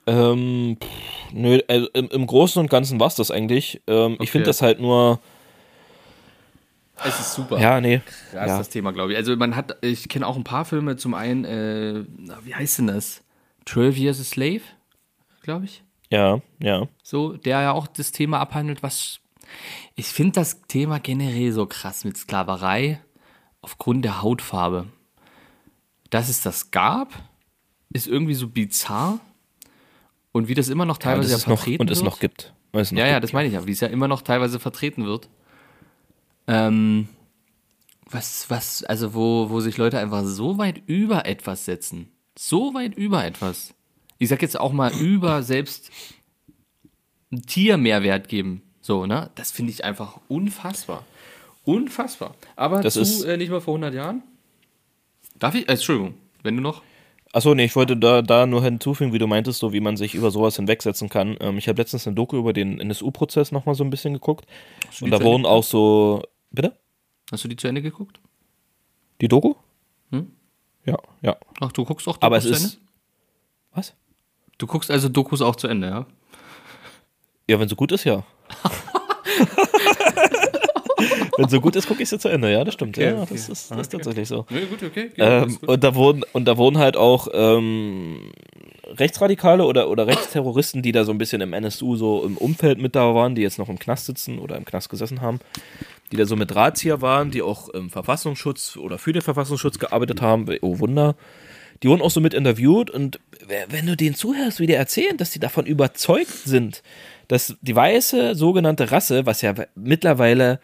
Ähm, pff, nö, also im, im Großen und Ganzen war es das eigentlich. Ähm, Ich Okay. finde das halt nur, Es ist super. ja, nee. Das ja. ist das Thema, glaube ich. Also man hat, ich kenne auch ein paar Filme. Zum einen, äh, wie heißt denn das? 12 Years a Slave, glaube ich. Ja, ja. So, der ja auch das Thema abhandelt, was. Ich finde das Thema generell so krass mit Sklaverei aufgrund der Hautfarbe. Dass es das gab, ist irgendwie so bizarr. Und wie das immer noch ja teilweise das ja, ist noch, vertreten und es wird. noch gibt. Und es noch Ja, ja, gibt. das meine ich ja, wie es ja immer noch teilweise vertreten wird. Ähm, was, was, also wo, wo sich Leute einfach so weit über etwas setzen. So weit über etwas. Ich sag jetzt auch mal über selbst ein Tier Mehrwert geben. So, ne? Das finde ich einfach unfassbar. Unfassbar. Aber Das zu, ist- äh, nicht mal vor 100 Jahren. Darf ich? Äh, Entschuldigung, wenn du noch. Achso, nee, ich wollte da, da nur hinzufügen, wie du meintest, so wie man sich über sowas hinwegsetzen kann. Ähm, ich habe letztens eine Doku über den NSU-Prozess nochmal so ein bisschen geguckt. Und da wurden auch so. Bitte? Hast du die zu Ende geguckt? Die Doku? Hm? Ja, ja. Ach, du guckst auch Dokus Aber es zu Ende? Was? Du guckst also Dokus auch zu Ende, ja? Ja, wenn so gut ist, ja. [LAUGHS] Wenn so gut ist, gucke ich sie zu Ende. Ja, das stimmt. Okay, ja, okay. das ist, das ist tatsächlich so. Ja, gut, okay. Ähm, und, da wurden, und da wurden halt auch ähm, Rechtsradikale oder, oder Rechtsterroristen, die da so ein bisschen im NSU so im Umfeld mit da waren, die jetzt noch im Knast sitzen oder im Knast gesessen haben, die da so mit Drahtzieher waren, die auch im Verfassungsschutz oder für den Verfassungsschutz gearbeitet haben. Oh Wunder. Die wurden auch so mit interviewt und wenn du denen zuhörst, wie die erzählen, dass die davon überzeugt sind, dass die weiße sogenannte Rasse, was ja mittlerweile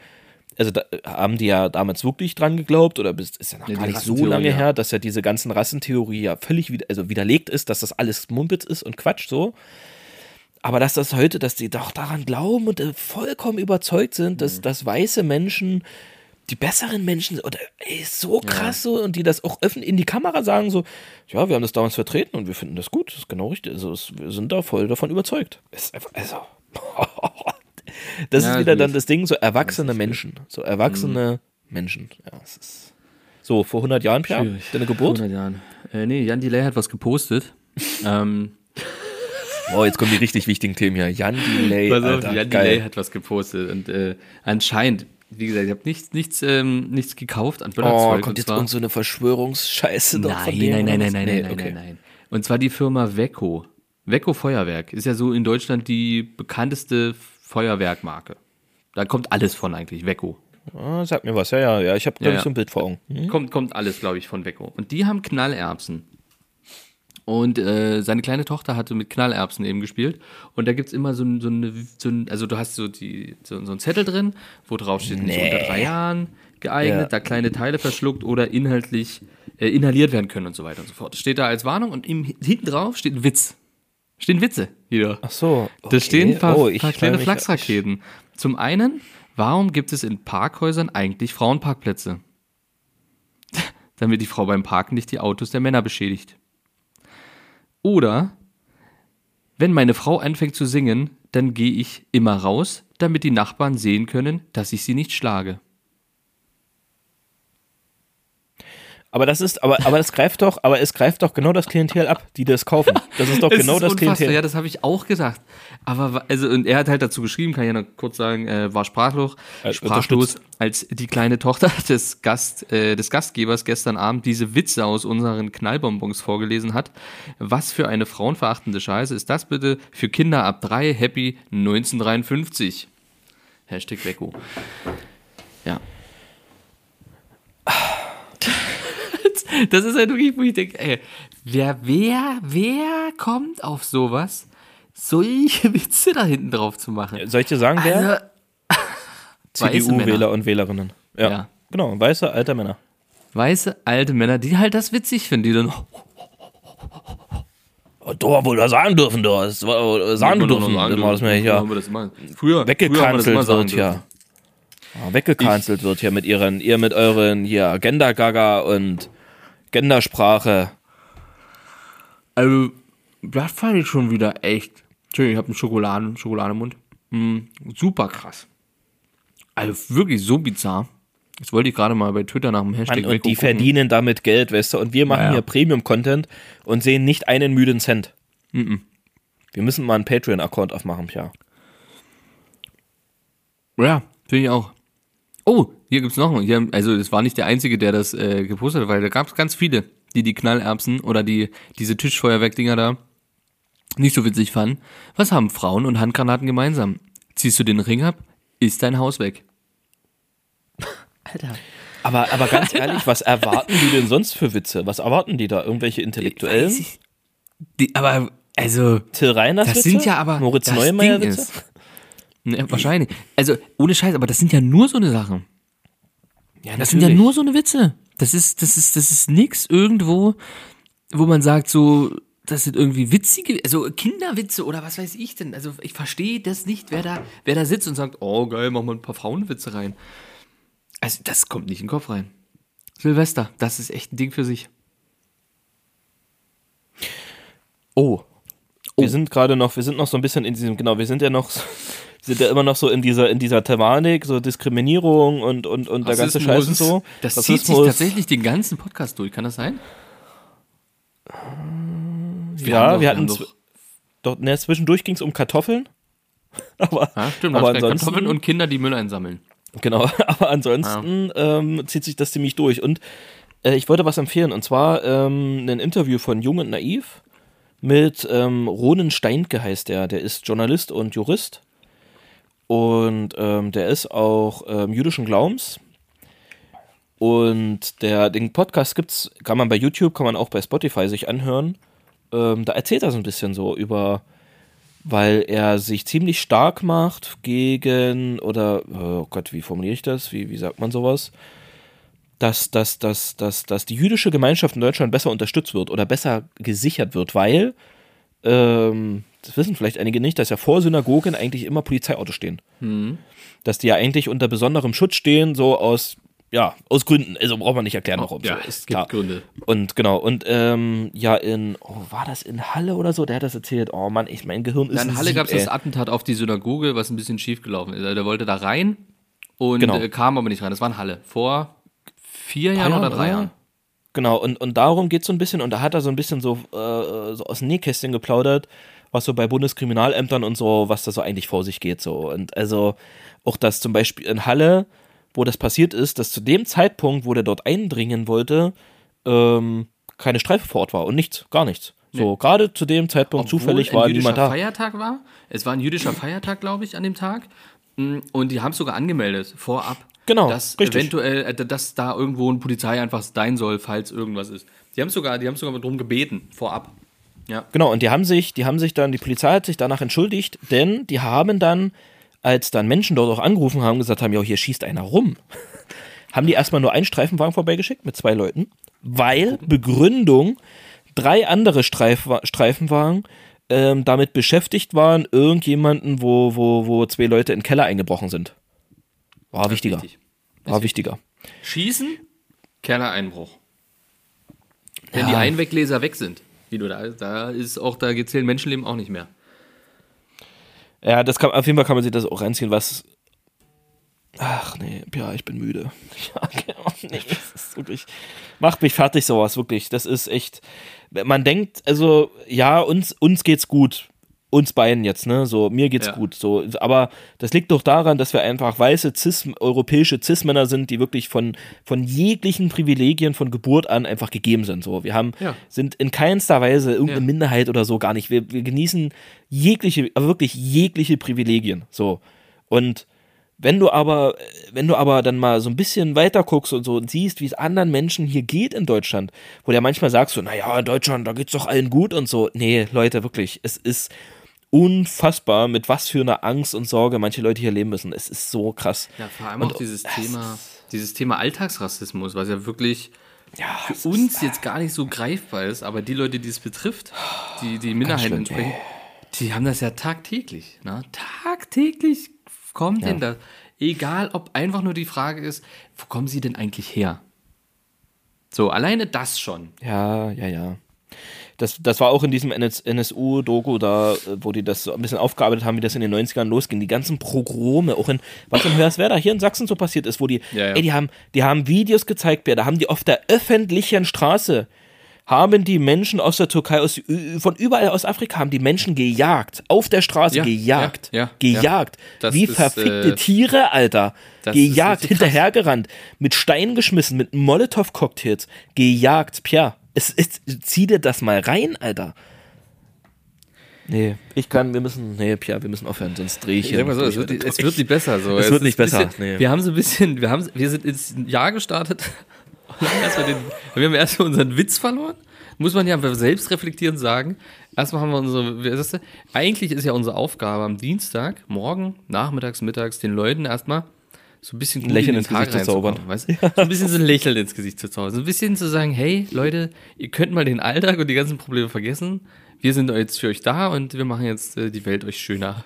also da haben die ja damals wirklich dran geglaubt oder ist ja noch Ja, gar nicht so lange ja. her, dass ja diese ganzen Rassentheorie ja völlig wieder, also widerlegt ist, dass das alles Mumpitz ist und Quatsch so. Aber dass das heute, dass die doch daran glauben und äh, vollkommen überzeugt sind, Mhm. dass, dass weiße Menschen die besseren Menschen sind, oder ey, so krass so und die das auch öffentlich in die Kamera sagen so, ja, wir haben das damals vertreten und wir finden das gut, das ist genau richtig, also es, wir sind da voll davon überzeugt. Ist einfach, also, [LAUGHS] das Ja, ist wieder dann das Ding, so erwachsene Menschen, so erwachsene Menschen, ja, es ist so, vor 100 Jahren, Pia, Schwierig. deine Geburt? 100 Jahren. Äh, nee, Jan Delay hat was gepostet. [LAUGHS] ähm, Oh, jetzt kommen die richtig wichtigen Themen hier. Jan Delay, Pass auf, Alter, Jan geil. Delay hat was gepostet und äh, anscheinend, wie gesagt, ich habe nichts, nichts, ähm, nichts gekauft an Oh, kommt jetzt irgend so eine Verschwörungsscheiße doch von Nein, dem nein, nein, nein, nein, Nee, nein, okay. nein, nein. Und zwar die Firma Weco. Weco Feuerwerk ist ja so in Deutschland die bekannteste Feuerwerkmarke. Da kommt alles von eigentlich, Weco. Ah, sag mir was, ja, ja, ja. Ich habe, glaube Ja, ich, so ein Bild vor Augen. Hm? Kommt, kommt alles, glaube ich, von Weco. Und die haben Knallerbsen. Und äh, seine kleine Tochter hatte mit Knallerbsen eben gespielt. Und da gibt's immer so, ein- so, eine, so ein, also du hast so, die, so, so einen Zettel drin, wo drauf steht, nicht Nee. unter drei Jahren geeignet, Ja. da kleine Teile verschluckt oder inhaltlich äh, inhaliert werden können und so weiter und so fort. Das steht da als Warnung und im, hinten drauf steht ein Witz. Stehen Witze wieder. Ach so. Da stehen ein paar, oh, ich paar kleine Flachsraketen. Zum einen, warum gibt es in Parkhäusern eigentlich Frauenparkplätze? [LAUGHS] Damit die Frau beim Parken nicht die Autos der Männer beschädigt. Oder, wenn meine Frau anfängt zu singen, dann gehe ich immer raus, damit die Nachbarn sehen können, dass ich sie nicht schlage. Aber das ist, aber, aber es greift doch, aber es greift doch genau das Klientel ab, die das kaufen. [LAUGHS] Das ist doch Es genau ist das unfassbar. Klientel. Ja, das habe ich auch gedacht. Aber also und er hat halt dazu geschrieben, kann ich ja noch kurz sagen, äh, war sprachlos, Äh, sprachlos, als die kleine Tochter [LAUGHS] des Gast äh, des Gastgebers gestern Abend diese Witze aus unseren Knallbonbons vorgelesen hat. Was für eine frauenverachtende Scheiße ist das bitte für Kinder ab drei Happy 1953. Hashtag Wecko. Ja. Das ist halt wirklich, wo ich denke, ey, wer, wer, wer kommt auf sowas, solche Witze da hinten drauf zu machen? Soll ich dir sagen, wer? Also, [LAUGHS] CDU-Wähler und Wählerinnen. Ja. Ja. Genau, weiße alte Männer. weiße alte Männer, die halt das witzig finden, die dann, du wohl da sagen dürfen, du. Äh, Sagen dürfen, immer, dass man hier wir das immer, früher, weggekanzelt wird hier. Ja, weggekanzelt wird hier mit ihren, ihr mit euren hier Agenda-Gaga und Gendersprache. Also, das fand ich schon wieder echt. Entschuldigung, ich habe einen Schokoladen, Schokolademund. Mm, super krass. Also wirklich so bizarr. Jetzt wollte ich gerade mal bei Twitter nach dem Hashtag Mann, und die gucken. verdienen damit Geld, weißt du, und wir machen Ja, ja. hier Premium-Content und sehen nicht einen müden Cent. Mhm. Wir müssen mal einen Patreon-Account aufmachen, ja. Ja, finde ich auch. Oh, hier gibt's noch einen. Hier, also das war nicht der Einzige, der das äh, gepostet hat, weil da gab's ganz viele, die die Knallerbsen oder die diese Tischfeuerwerkdinger da nicht so witzig fanden. Was haben Frauen und Handgranaten gemeinsam? Ziehst du den Ring ab, ist dein Haus weg. [LAUGHS] Alter. Aber, aber ganz ehrlich, was erwarten die denn sonst für Witze? Was erwarten die da? Irgendwelche Intellektuellen? Weiß ich- Die, aber, also, Till Reiners das Witze? sind ja aber. Moritz Neumeier Witze? ist- Ne, wahrscheinlich. Also, ohne Scheiß, aber das sind ja nur so eine Sachen. Ja, Das sind ja nur so eine Witze. Das ist, das ist, das ist nix irgendwo, wo man sagt, so, das sind irgendwie witzige, also Kinderwitze oder was weiß ich denn. Also ich verstehe das nicht, wer da, wer da sitzt und sagt, oh geil, mach mal ein paar Frauenwitze rein. Also das kommt nicht in den Kopf rein. Silvester, das ist echt ein Ding für sich. Oh. Wir sind gerade noch, wir sind noch so ein bisschen in diesem, genau, wir sind ja noch, sind ja immer noch so in dieser, in dieser Thematik, so Diskriminierung und, und, und der ganze Scheiß und so. Das zieht sich Rassismus. tatsächlich den ganzen Podcast durch, kann das sein? Wir ja, doch- wir hatten, doch- doch, ne, zwischendurch ging es um Kartoffeln. [LAUGHS] aber, Ja, stimmt, aber aber Kartoffeln ansonsten, und Kinder, die Müll einsammeln. genau, [LAUGHS] aber ansonsten ähm, zieht sich das ziemlich durch. Und äh, ich wollte was empfehlen, und zwar ähm, ein Interview von Jung und Naiv mit ähm, Ronen Steinke heißt der. Der ist Journalist und Jurist. Und ähm, der ist auch ähm, jüdischen Glaubens. Und der, den Podcast gibt's, kann man bei YouTube, kann man auch bei Spotify sich anhören. Ähm, da erzählt er so ein bisschen so über, weil er sich ziemlich stark macht gegen, oder, oh Gott, wie formuliere ich das? Wie, wie sagt man sowas? Dass, dass, dass, dass, dass die jüdische Gemeinschaft in Deutschland besser unterstützt wird oder besser gesichert wird, weil, ähm, das wissen vielleicht einige nicht, dass ja vor Synagogen eigentlich immer Polizeiautos stehen. Dass die ja eigentlich unter besonderem Schutz stehen, so aus, ja, aus Gründen. Also braucht man nicht erklären, warum. Ja, so ist gibt klar. Gründe. Und genau, und ähm, ja, in, oh, war das in Halle oder so? Der hat das erzählt. Oh Mann, ich, mein Gehirn ist Ja, in Halle gab es das Attentat auf die Synagoge, was ein bisschen schief gelaufen ist. Also Der wollte da rein und Genau. äh, kam aber nicht rein. Das war in Halle. Vor vier Jahren Jahren, oder drei ja. Jahren. Genau, und, und darum geht es so ein bisschen, und da hat er so ein bisschen so, äh, so aus dem Nähkästchen geplaudert, was so bei Bundeskriminalämtern und so, was da so eigentlich vor sich geht. So. Und also auch das zum Beispiel in Halle, wo das passiert ist, dass zu dem Zeitpunkt, wo der dort eindringen wollte, ähm, keine Streife vor Ort war und nichts, gar nichts. So, gerade zu dem Zeitpunkt zufällig Obwohl war ein jüdischer niemand da. Feiertag war. Es war ein jüdischer Feiertag, glaube ich, an dem Tag. Mm, Und die haben es sogar angemeldet, vorab. Genau, Dass richtig. eventuell, äh, dass da irgendwo eine Polizei einfach sein soll, falls irgendwas ist. Die haben sogar, die haben sogar darum gebeten, vorab. Ja. Genau, und die haben sich, die haben sich dann, die Polizei hat sich danach entschuldigt, denn die haben dann, als dann Menschen dort auch angerufen haben, gesagt haben, ja, hier schießt einer rum, [LAUGHS] haben die erstmal nur einen Streifenwagen vorbeigeschickt mit zwei Leuten, weil Begründung drei andere Streif Streifenwagen ähm, damit beschäftigt waren, irgendjemanden, wo, wo, wo zwei Leute in den Keller eingebrochen sind. War wichtiger. Wichtig. War wichtiger. Schießen, Kellereinbruch. Wenn die Ja. Einwegleser weg sind, wie du da, da ist auch, da zählen Menschenleben auch nicht mehr. Ja, das kann, auf jeden Fall kann man sich das auch reinziehen, was. Ach nee, ja, ich bin müde. [LAUGHS] Ja, genau, nee, das ist wirklich. Macht mich fertig, sowas, wirklich. Das ist echt. Man denkt, also, ja, uns, uns geht's gut. Uns beiden jetzt, ne? So, mir geht's Ja. gut. So, aber das liegt doch daran, dass wir einfach weiße, cis, europäische Cis-Männer sind, die wirklich von, von jeglichen Privilegien von Geburt an einfach gegeben sind. So, wir haben, Ja. sind in keinster Weise irgendeine Ja. Minderheit oder so gar nicht. Wir, wir genießen jegliche, aber wirklich jegliche Privilegien. So. Und wenn du aber, wenn du aber dann mal so ein bisschen weiter guckst und so und siehst, wie es anderen Menschen hier geht in Deutschland, wo der manchmal sagst so, naja, in Deutschland, da geht's doch allen gut und so. Nee, Leute, wirklich, es ist unfassbar, mit was für einer Angst und Sorge manche Leute hier leben müssen. Es ist so krass. Ja, vor allem Und auch dieses es Thema, dieses Thema Alltagsrassismus, was ja wirklich Ja, für uns jetzt gar nicht so greifbar ist, aber die Leute, die es betrifft, die die Minderheiten schlimm, entsprechen, die haben das ja tagtäglich. Ne? Tagtäglich kommt denn das. Egal, ob einfach nur die Frage ist, wo kommen sie denn eigentlich her? So, alleine das schon. Ja, ja, ja. Das, das war auch in diesem NS, NSU-Doku da, äh, wo die das so ein bisschen aufgearbeitet haben, wie das in den 90ern losging. Die ganzen Progrome, auch in, was in Hörswerda hier in Sachsen so passiert ist, wo die, Ja, ja. ey, die haben, die haben Videos gezeigt, da haben die auf der öffentlichen Straße, haben die Menschen aus der Türkei, aus, von überall aus Afrika, haben die Menschen gejagt. Auf der Straße Ja, gejagt. ja, ja, gejagt. Wie ist, verfickte äh, Tiere, Alter. Gejagt, hinterhergerannt, mit Steinen geschmissen, mit Molotow-Cocktails. Gejagt, Pierre. Es ist, zieh dir das mal rein, Alter. Nee, ich kann, wir müssen, nee, Pierre, wir müssen aufhören, sonst drehe ich hier. sag mal so, es wird, und es wird nicht besser. So. Es wird ist nicht besser, Bisschen, nee. Wir haben so ein bisschen, wir, haben, wir sind ins Jahr gestartet. [LAUGHS] erstmal den, wir haben erstmal unseren Witz verloren. Muss man ja selbst reflektieren sagen. Erstmal haben wir unsere, das eigentlich ist ja unsere Aufgabe am Dienstag, morgen, nachmittags, mittags, den Leuten erstmal so ein bisschen gut Lächeln ins Gesicht zu zaubern. Weißt? du? So ein bisschen so ein Lächeln ins Gesicht zu zaubern. So ein bisschen zu sagen, hey Leute, ihr könnt mal den Alltag und die ganzen Probleme vergessen. Wir sind jetzt für euch da und wir machen jetzt äh, die Welt euch schöner.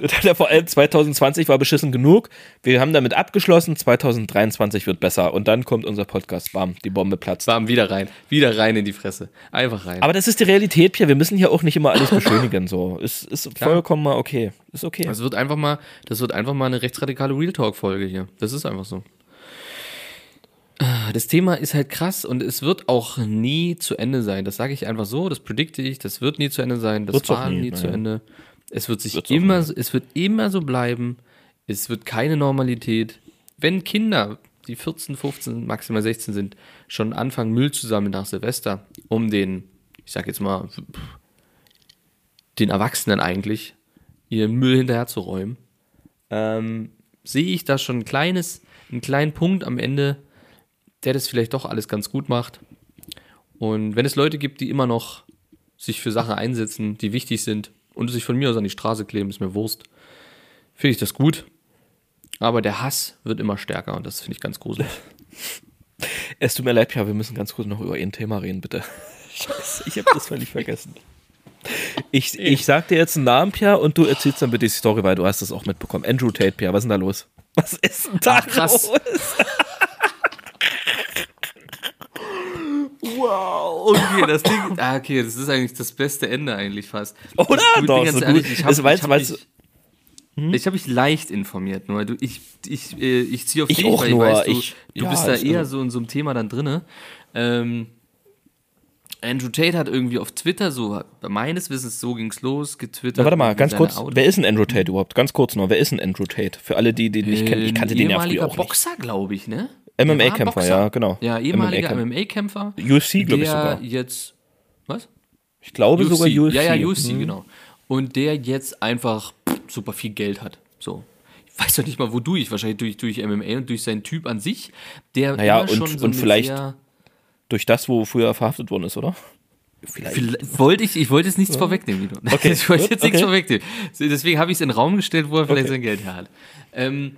[LAUGHS] Vor allem 2020 war beschissen genug. Wir haben damit abgeschlossen. 2023 wird besser. Und dann kommt unser Podcast. Bam, die Bombe platzt. Bam, wieder rein. Wieder rein in die Fresse. Einfach rein. Aber das ist die Realität, Pierre. Wir müssen hier auch nicht immer alles beschönigen. So, ist, ist vollkommen mal okay. Ist okay. das wird einfach mal, das wird einfach mal eine rechtsradikale Real Talk Folge hier. Das ist einfach so. Das Thema ist halt krass und es wird auch nie zu Ende sein. Das sage ich einfach so, das predikte ich, das wird nie zu Ende sein, das Wird's war nie, nie, zu. Ende. Es wird sich Wird's immer, so- es wird immer so bleiben. Es wird keine Normalität. Wenn Kinder, die 14, 15, maximal 16 sind, schon anfangen, Müll zu sammeln nach Silvester, um den, ich sag jetzt mal, den Erwachsenen eigentlich, ihren Müll hinterherzuräumen, ähm, sehe ich da schon ein kleines, einen kleinen Punkt am Ende, der das vielleicht doch alles ganz gut macht. Und wenn es Leute gibt, die immer noch sich für Sachen einsetzen, die wichtig sind und sich von mir aus an die Straße kleben, ist mir Wurst, finde ich das gut. Aber der Hass wird immer stärker und das finde ich ganz gruselig. [LAUGHS] Es tut mir leid, Pia, wir müssen ganz kurz noch über ein Thema reden, bitte. [LAUGHS] Scheiße, ich habe das völlig [LAUGHS] vergessen. Ich, ich sag dir jetzt einen Namen, Pia, und du erzählst dann bitte die Story, weil du hast das auch mitbekommen. Andrew Tate, Pia, was ist denn da los? Was ist denn da Ach, krass. los? Wow, okay, das Ding. [LAUGHS] Ah, okay, das ist eigentlich das beste Ende eigentlich fast. Oder? Ich bin Doch, ganz so ehrlich, gut. ich hab- Das jetzt- ich hab mich- Hm? Ich habe mich leicht informiert, nur du, ich, ich, äh, ich ziehe auf Ich dich, auch weil nur, ich weiß, du, ich- du ja, bist da eher so in so einem Thema dann drinne. Ähm, Andrew Tate hat irgendwie auf Twitter so, meines Wissens, so ging's los, getwittert. Na, warte mal, ganz kurz. Autos- Wer ist ein Andrew Tate überhaupt? Ganz kurz nur. Wer ist ein Andrew Tate? Für alle, die den nicht kennen. Ich kannte den ja früher auch. Boxer, glaube ich, ne? MMA-Kämpfer, ja, genau. Ja, ehemaliger MMA-Kämpfer. MMA-Kämpfer. UFC, glaube ich der sogar. jetzt, was? Ich glaube sogar UFC. Ja, ja, UFC, Hm. genau. Und der jetzt einfach pff, super viel Geld hat. So. Ich weiß doch nicht mal, wodurch. Wahrscheinlich durch, durch MMA und durch seinen Typ an sich. Der Naja, und- schon so und vielleicht- sehr- Durch das, wo früher verhaftet worden ist, oder? Vielleicht. Vielleicht- Wollte ich, ich wollte jetzt nichts vorwegnehmen, Guido. [LAUGHS] Okay, Ich wollte jetzt nichts okay. vorwegnehmen. Deswegen habe ich es in den Raum gestellt, wo er vielleicht Okay. sein Geld her hat. Ähm,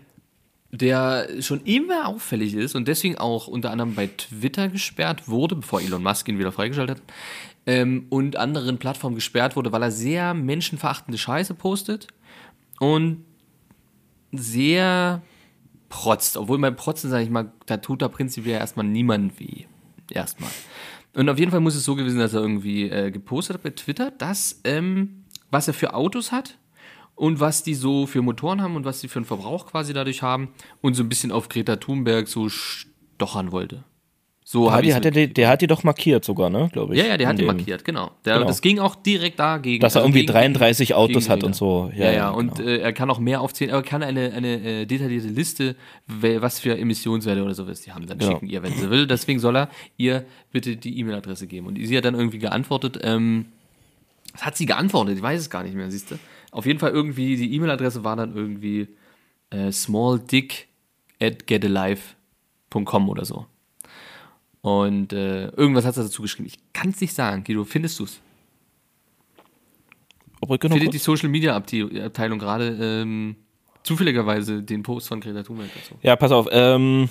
der schon immer auffällig ist und deswegen auch unter anderem bei Twitter gesperrt wurde, bevor Elon Musk ihn wieder freigeschaltet hat, ähm, und anderen Plattformen gesperrt wurde, weil er sehr menschenverachtende Scheiße postet und sehr protzt. Obwohl beim Protzen, sage ich mal, da tut da prinzipiell erstmal niemand weh. Erstmal. Und auf jeden Fall muss es so gewesen, dass er irgendwie äh, gepostet hat bei Twitter, dass ähm, was er für Autos hat und was die so für Motoren haben und was die für einen Verbrauch quasi dadurch haben und so ein bisschen auf Greta Thunberg so stochern wollte. So ich's hat er, mitgekriegt. der hat die doch markiert sogar, ne? Glaube ich. Ja, ja, der hat die markiert, genau. Der, Genau. Das ging auch direkt dagegen. Dass er also irgendwie gegen- 33 Autos hat und so. Ja, Ja, ja, und genau. äh, er kann auch mehr aufzählen, aber er kann eine, eine äh, detaillierte Liste, was für Emissionswerte oder sowas die haben, dann Genau. schicken ihr, wenn sie will. Deswegen soll er ihr bitte die E-Mail-Adresse geben. Und sie hat dann irgendwie geantwortet, ähm, was hat sie geantwortet? Ich weiß es gar nicht mehr, siehst du? Auf jeden Fall irgendwie, die E-Mail-Adresse war dann irgendwie äh, smalldick at getalive.com oder so. Und äh, irgendwas hat sie dazu geschrieben. Ich kann es nicht sagen. Guido, findest du es? Findet die? Social Media Abte- Abteilung gerade ähm, zufälligerweise den Post von Greta Thunberg dazu? Ja, pass auf. Ähm,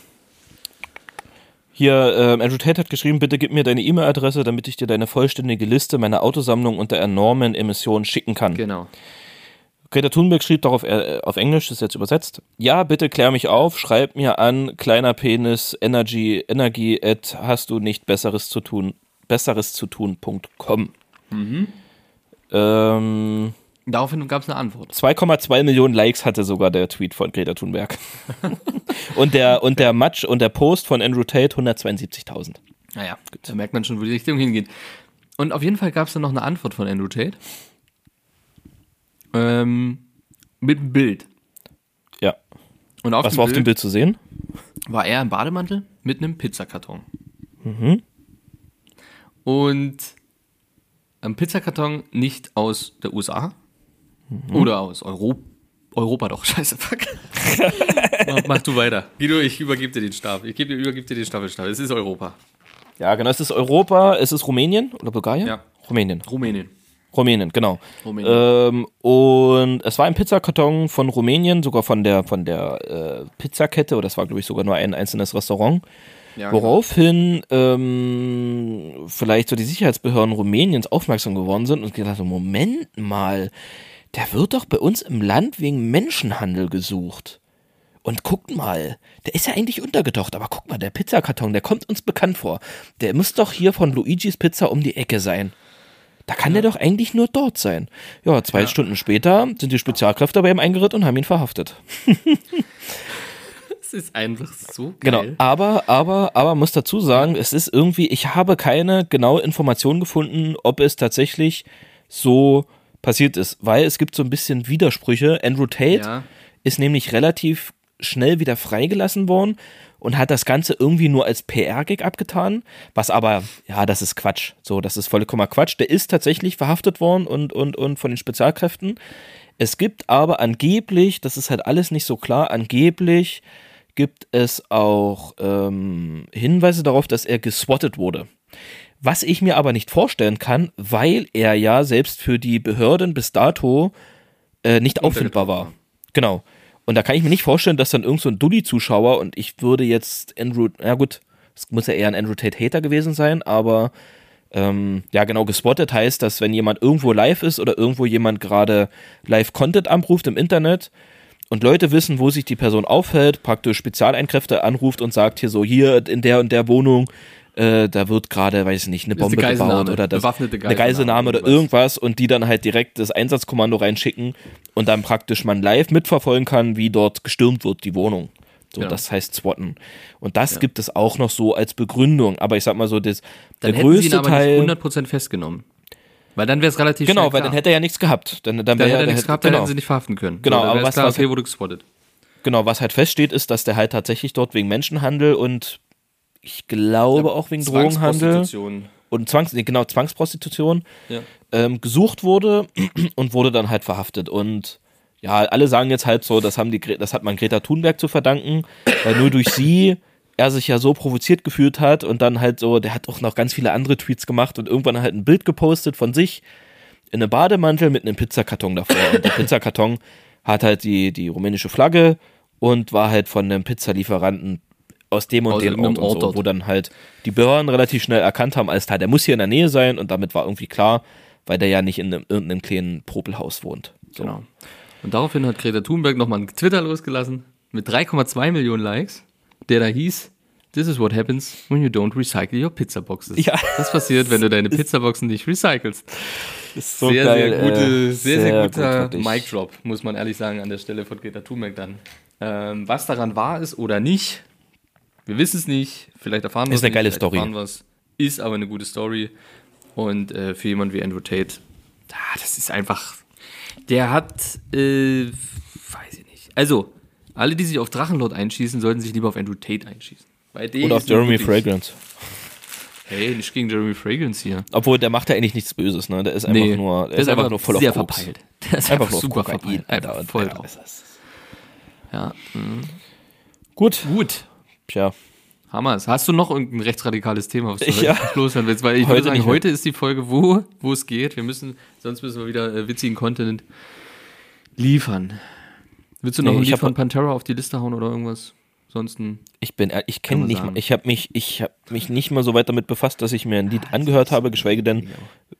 hier, ähm, Andrew Tate hat geschrieben, bitte gib mir deine E-Mail-Adresse, damit ich dir deine vollständige Liste meiner Autosammlung und der enormen Emissionen schicken kann. Genau. Greta Thunberg schrieb darauf äh, auf Englisch, das ist jetzt übersetzt. Ja, bitte klär mich auf, schreib mir an, kleiner Penis, Energy, Energie, at hast du nicht besseres zu tun, besseres zu tun.com. Ähm, Daraufhin gab es eine Antwort. 2,2 Millionen Likes hatte sogar der Tweet von Greta Thunberg. [LAUGHS] und der, und der Match und der Post von Andrew Tate 172.000. Naja, da merkt man schon, wo die Richtung hingeht. Und auf jeden Fall gab es dann noch eine Antwort von Andrew Tate. Ähm, mit einem Bild. Ja. Und auf Was war auf Bild dem Bild zu sehen? war er im Bademantel mit einem Pizzakarton. Und ein Pizzakarton nicht aus der USA oder aus Europa. Europa doch, [LAUGHS] scheiße, fuck. mach, mach du weiter. Guido, ich übergebe dir den Stab. Ich gebe dir, übergebe dir den Staffelstab. Es ist Europa. Ja, genau. Es ist Europa, es ist Rumänien oder Bulgarien? Ja. Rumänien. Rumänien. Rumänien, genau. Rumänien. Ähm, und es war ein Pizzakarton von Rumänien, sogar von der, von der äh, Pizzakette, oder das war, glaube ich, sogar nur ein einzelnes Restaurant. Ja, Woraufhin ähm, vielleicht so die Sicherheitsbehörden Rumäniens aufmerksam geworden sind und gedacht haben, Moment mal, der wird doch bei uns im Land wegen Menschenhandel gesucht. Und guckt mal, der ist ja eigentlich untergetaucht, aber guck mal, der Pizzakarton, der kommt uns bekannt vor. Der muss doch hier von Luigis Pizza um die Ecke sein. Da kann der doch eigentlich nur dort sein. Ja, zwei Stunden später sind die Spezialkräfte bei ihm eingeritten und haben ihn verhaftet. Das ist einfach so Genau, geil. aber, aber, aber muss dazu sagen, es ist irgendwie, ich habe keine genaue Information gefunden, ob es tatsächlich so passiert ist, weil es gibt so ein bisschen Widersprüche. Andrew Tate Ja. ist nämlich relativ schnell wieder freigelassen worden und hat das Ganze irgendwie nur als PR-Gig abgetan, was aber, ja, das ist Quatsch. So, das ist vollkommener Quatsch. Der ist tatsächlich verhaftet worden und, und, und von den Spezialkräften. Es gibt aber angeblich, das ist halt alles nicht so klar, angeblich gibt es auch ähm, Hinweise darauf, dass er geswattet wurde. Was ich mir aber nicht vorstellen kann, weil er ja selbst für die Behörden bis dato äh, nicht auffindbar war. Genau. Und da kann ich mir nicht vorstellen, dass dann irgend so ein Dulli-Zuschauer und ich würde jetzt Andrew, ja gut, es muss ja eher ein Andrew Tate-Hater gewesen sein, aber ähm, ja genau, gespottet heißt, dass wenn jemand irgendwo live ist oder irgendwo jemand gerade Live-Content anruft im Internet und Leute wissen, wo sich die Person aufhält, praktisch Spezialeinkräfte anruft und sagt hier so, hier in der und der Wohnung, äh, da wird gerade, weiß ich nicht, eine Ist eine Bombe gebaut Geiselnahme, oder das, bewaffnete eine Geiselnahme oder irgendwas. und die dann halt direkt das Einsatzkommando reinschicken und dann praktisch man live mitverfolgen kann, wie dort gestürmt wird, die Wohnung. So, Ja. das heißt Swatten. Und das gibt es auch noch so als Begründung. Aber ich sag mal so, das, Dann der hätten sie ihn größte aber Teil. nicht 100% festgenommen. Weil dann wäre es relativ Genau, weil klar. dann hätte er ja nichts gehabt. Dann, dann, dann hätte ja- er nichts hätte- gehabt, dann genau. hätten sie nicht verhaften können. Genau, so, dann aber was- klar, okay, wurde gespottet. Genau, was halt feststeht, ist, dass der halt tatsächlich dort wegen Menschenhandel und ich glaube auch wegen Drogenhandel und Zwangs, nee, genau, Zwangsprostitution Ja. ähm, gesucht wurde [CLEARS THROAT] und wurde dann halt verhaftet. Und ja, alle sagen jetzt halt so, das, haben die, das hat man Greta Thunberg zu verdanken, weil nur durch sie er sich ja so provoziert gefühlt hat und dann halt so, der hat auch noch ganz viele andere Tweets gemacht und irgendwann halt ein Bild gepostet von sich in einem Bademantel mit einem Pizzakarton davor. Und der [LAUGHS] Pizzakarton hat halt die, die rumänische Flagge und war halt von einem Pizzalieferanten aus dem und Aus dem irgendeinem Ort, und Ort so, wo dann halt die Behörden relativ schnell erkannt haben, als Teil, der muss hier in der Nähe sein und damit war irgendwie klar, weil der ja nicht in einem, irgendeinem kleinen Popelhaus wohnt. So. Genau. Und daraufhin hat Greta Thunberg nochmal einen Twitter losgelassen mit 3,2 Millionen Likes, der da hieß, This is what happens when you don't recycle your pizza boxes. Ja. Das passiert, wenn du [LAUGHS] deine Pizzaboxen nicht recycelst. Ist so sehr, geil, sehr, gute, äh, sehr, sehr, guter gut. Mic Drop, muss man ehrlich sagen, an der Stelle von Greta Thunberg dann. Ähm, was daran wahr ist oder nicht, wir wissen es nicht. Vielleicht erfahren wir Ist es eine nicht, geile Story. Ist aber eine gute Story. Und äh, für jemanden wie Andrew Tate, ah, das ist einfach. Der hat, äh, weiß ich nicht. Also, alle, die sich auf Drachenlord einschießen, sollten sich lieber auf Andrew Tate einschießen. Oder auf ist Jeremy Fragrance. Hey, nicht gegen Jeremy Fragrance hier. Obwohl, der macht ja eigentlich nichts Böses, ne? Der ist einfach nur, der ist einfach, nur voll auf sehr Koks. verpeilt. [LAUGHS] Der ist Einfach einfach, nur auf super verpeilt. Einfach voll drauf. ist- Ja. Gut, Gut. Tja. Hammers. Hast du noch irgendein rechtsradikales Thema, was du ja. loswerden willst? Weil ich Heute würde sagen, heute ist die Folge, wo, wo es geht. Wir müssen, sonst müssen wir wieder äh, witzigen Content liefern. Willst du noch Nee, ein Lied von Pantera auf die Liste hauen oder irgendwas? Ansonsten. Ich bin, äh, ich kenne nicht, mal- ich habe mich, ich habe mich nicht mal so weit damit befasst, dass ich mir ein Lied angehört habe, geschweige denn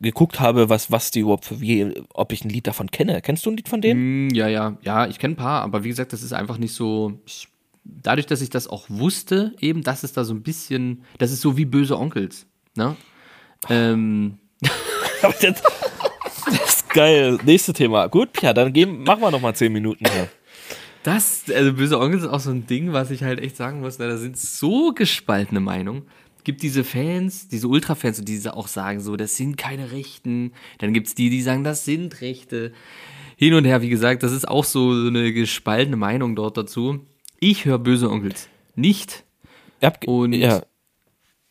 geguckt habe, was, was die überhaupt für, wie, ob ich ein Lied davon kenne. Kennst du ein Lied von denen? Mm, ja, ja, ja, ich kenne ein paar, aber wie gesagt, das ist einfach nicht so. Ich, dadurch, dass ich das auch wusste, eben, dass es da so ein bisschen. Das ist so wie böse Onkels. Ne? Ähm, [LAUGHS] das, ist geil. Nächstes Thema. Gut, ja, dann geben, machen wir noch mal zehn Minuten hier. Das, also böse Onkel ist auch so ein Ding, was ich halt echt sagen muss, na, da sind so gespaltene Meinungen. Gibt diese Fans, diese Ultra-Fans, die auch sagen, so, das sind keine Rechten. Dann gibt's die, die sagen, das sind Rechte. Hin und her, wie gesagt, das ist auch so eine gespaltene Meinung dort dazu. Ich höre böse Onkels nicht. Ab, Und- ja,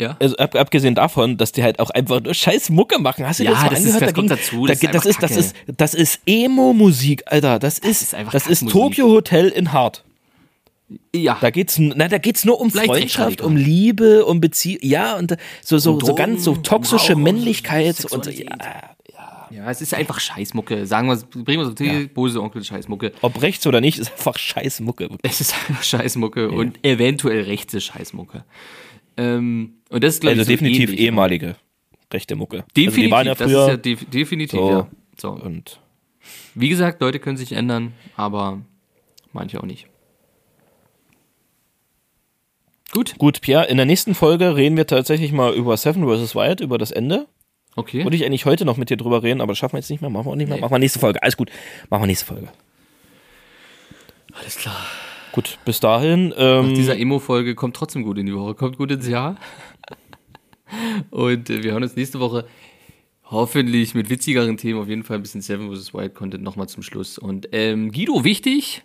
Ja. also ab, abgesehen davon, dass die halt auch einfach nur scheiß Mucke machen. Hast du Ja, das mal das ist- angehört? das Da kommt ging- dazu, Da das geht, ist das, ist, das ist, das ist Emo-Musik, Alter. Das ist, ist einfach das ist. Tokyo Hotel in Hart. Ja. Da geht's, na, da geht's nur um Freundschaft, um Liebe, um Beziehung, ja, und so, so, Um so ganz so toxische Männlichkeit und so, Sexualität. ja, ja, es ist einfach Scheißmucke. Sagen wir bringen wir es auf Titel, böse Onkel Scheißmucke. ob rechts oder nicht, ist einfach scheiß Mucke. Es ist einfach Scheißmucke und eventuell rechte Scheißmucke. Ähm, und das ist, glaube Also ich, so definitiv ähnlich. ehemalige rechte Mucke. Definitiv, also die waren ja das ist früher ja def definitiv, so. ja. So. und Wie gesagt, Leute können sich ändern, aber manche auch nicht. Gut, gut, Pierre, in der nächsten Folge reden wir tatsächlich mal über Seven vs. Wild, über das Ende. Okay. Wollte ich eigentlich heute noch mit dir drüber reden, aber das schaffen wir jetzt nicht mehr. Machen wir auch nicht mehr. Nee. Machen wir nächste Folge. Alles gut. Machen wir nächste Folge. Alles klar. Gut, bis dahin. Ähm, Nach dieser Emo-Folge kommt trotzdem gut in die Woche, kommt gut ins Jahr. [LAUGHS] Und äh, wir hören uns nächste Woche Hoffentlich mit witzigeren Themen, auf jeden Fall ein bisschen Seven vs. Wild Content nochmal zum Schluss. Und ähm, Guido, wichtig.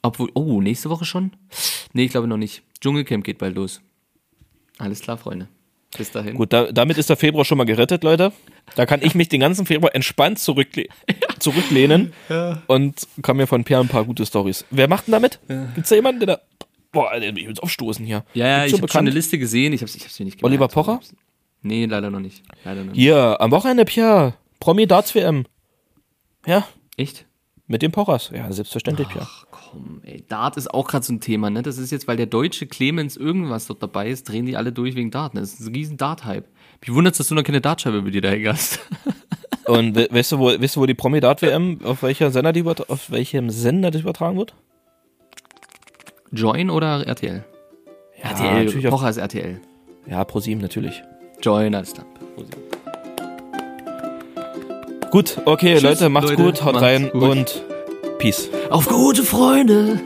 Obwohl, oh, nächste Woche schon? Nee, ich glaube noch nicht. Dschungelcamp geht bald los. Alles klar, Freunde. Bis dahin. Gut, da, damit ist der Februar schon mal gerettet, Leute. Da kann ich mich den ganzen Februar entspannt zurückle zurücklehnen [LAUGHS] und kann mir von Pierre ein paar gute Stories. Wer macht denn damit? Gibt's da jemanden, der da. Boah, Alter, ich will aufstoßen hier. Ja, ja, ich so habe schon eine Liste gesehen. Ich habe ich hab's mir nicht gemerkt. Oliver Pocher? Nee, leider noch nicht. Leider noch nicht. Hier, am Wochenende, Pierre. Promi Darts WM. Ja, Echt? mit dem Pochers. Ja, selbstverständlich, Pierre. Komm, ey. Dart ist auch gerade so ein Thema, ne? Das ist jetzt, weil der deutsche Clemens irgendwas dort dabei ist, drehen die alle durch wegen Dart. Ne? Das ist ein riesen Dart-Hype. Mich wundert's, dass du noch keine Dartscheibe über dir da hast. [LAUGHS] Und we weißt du, wo, weißt du, wo die Promi Dart WM, auf welcher Sender die auf welchem Sender das übertragen wird? Join oder RTL? Ja, RTL, natürlich auf- Pocher ist RTL. Ja, ProSieben natürlich. Join, alles klar. Gut, okay, Tschüss, Leute, macht's Leute, gut, haut macht's rein gut. und Peace. Auf gute Freunde!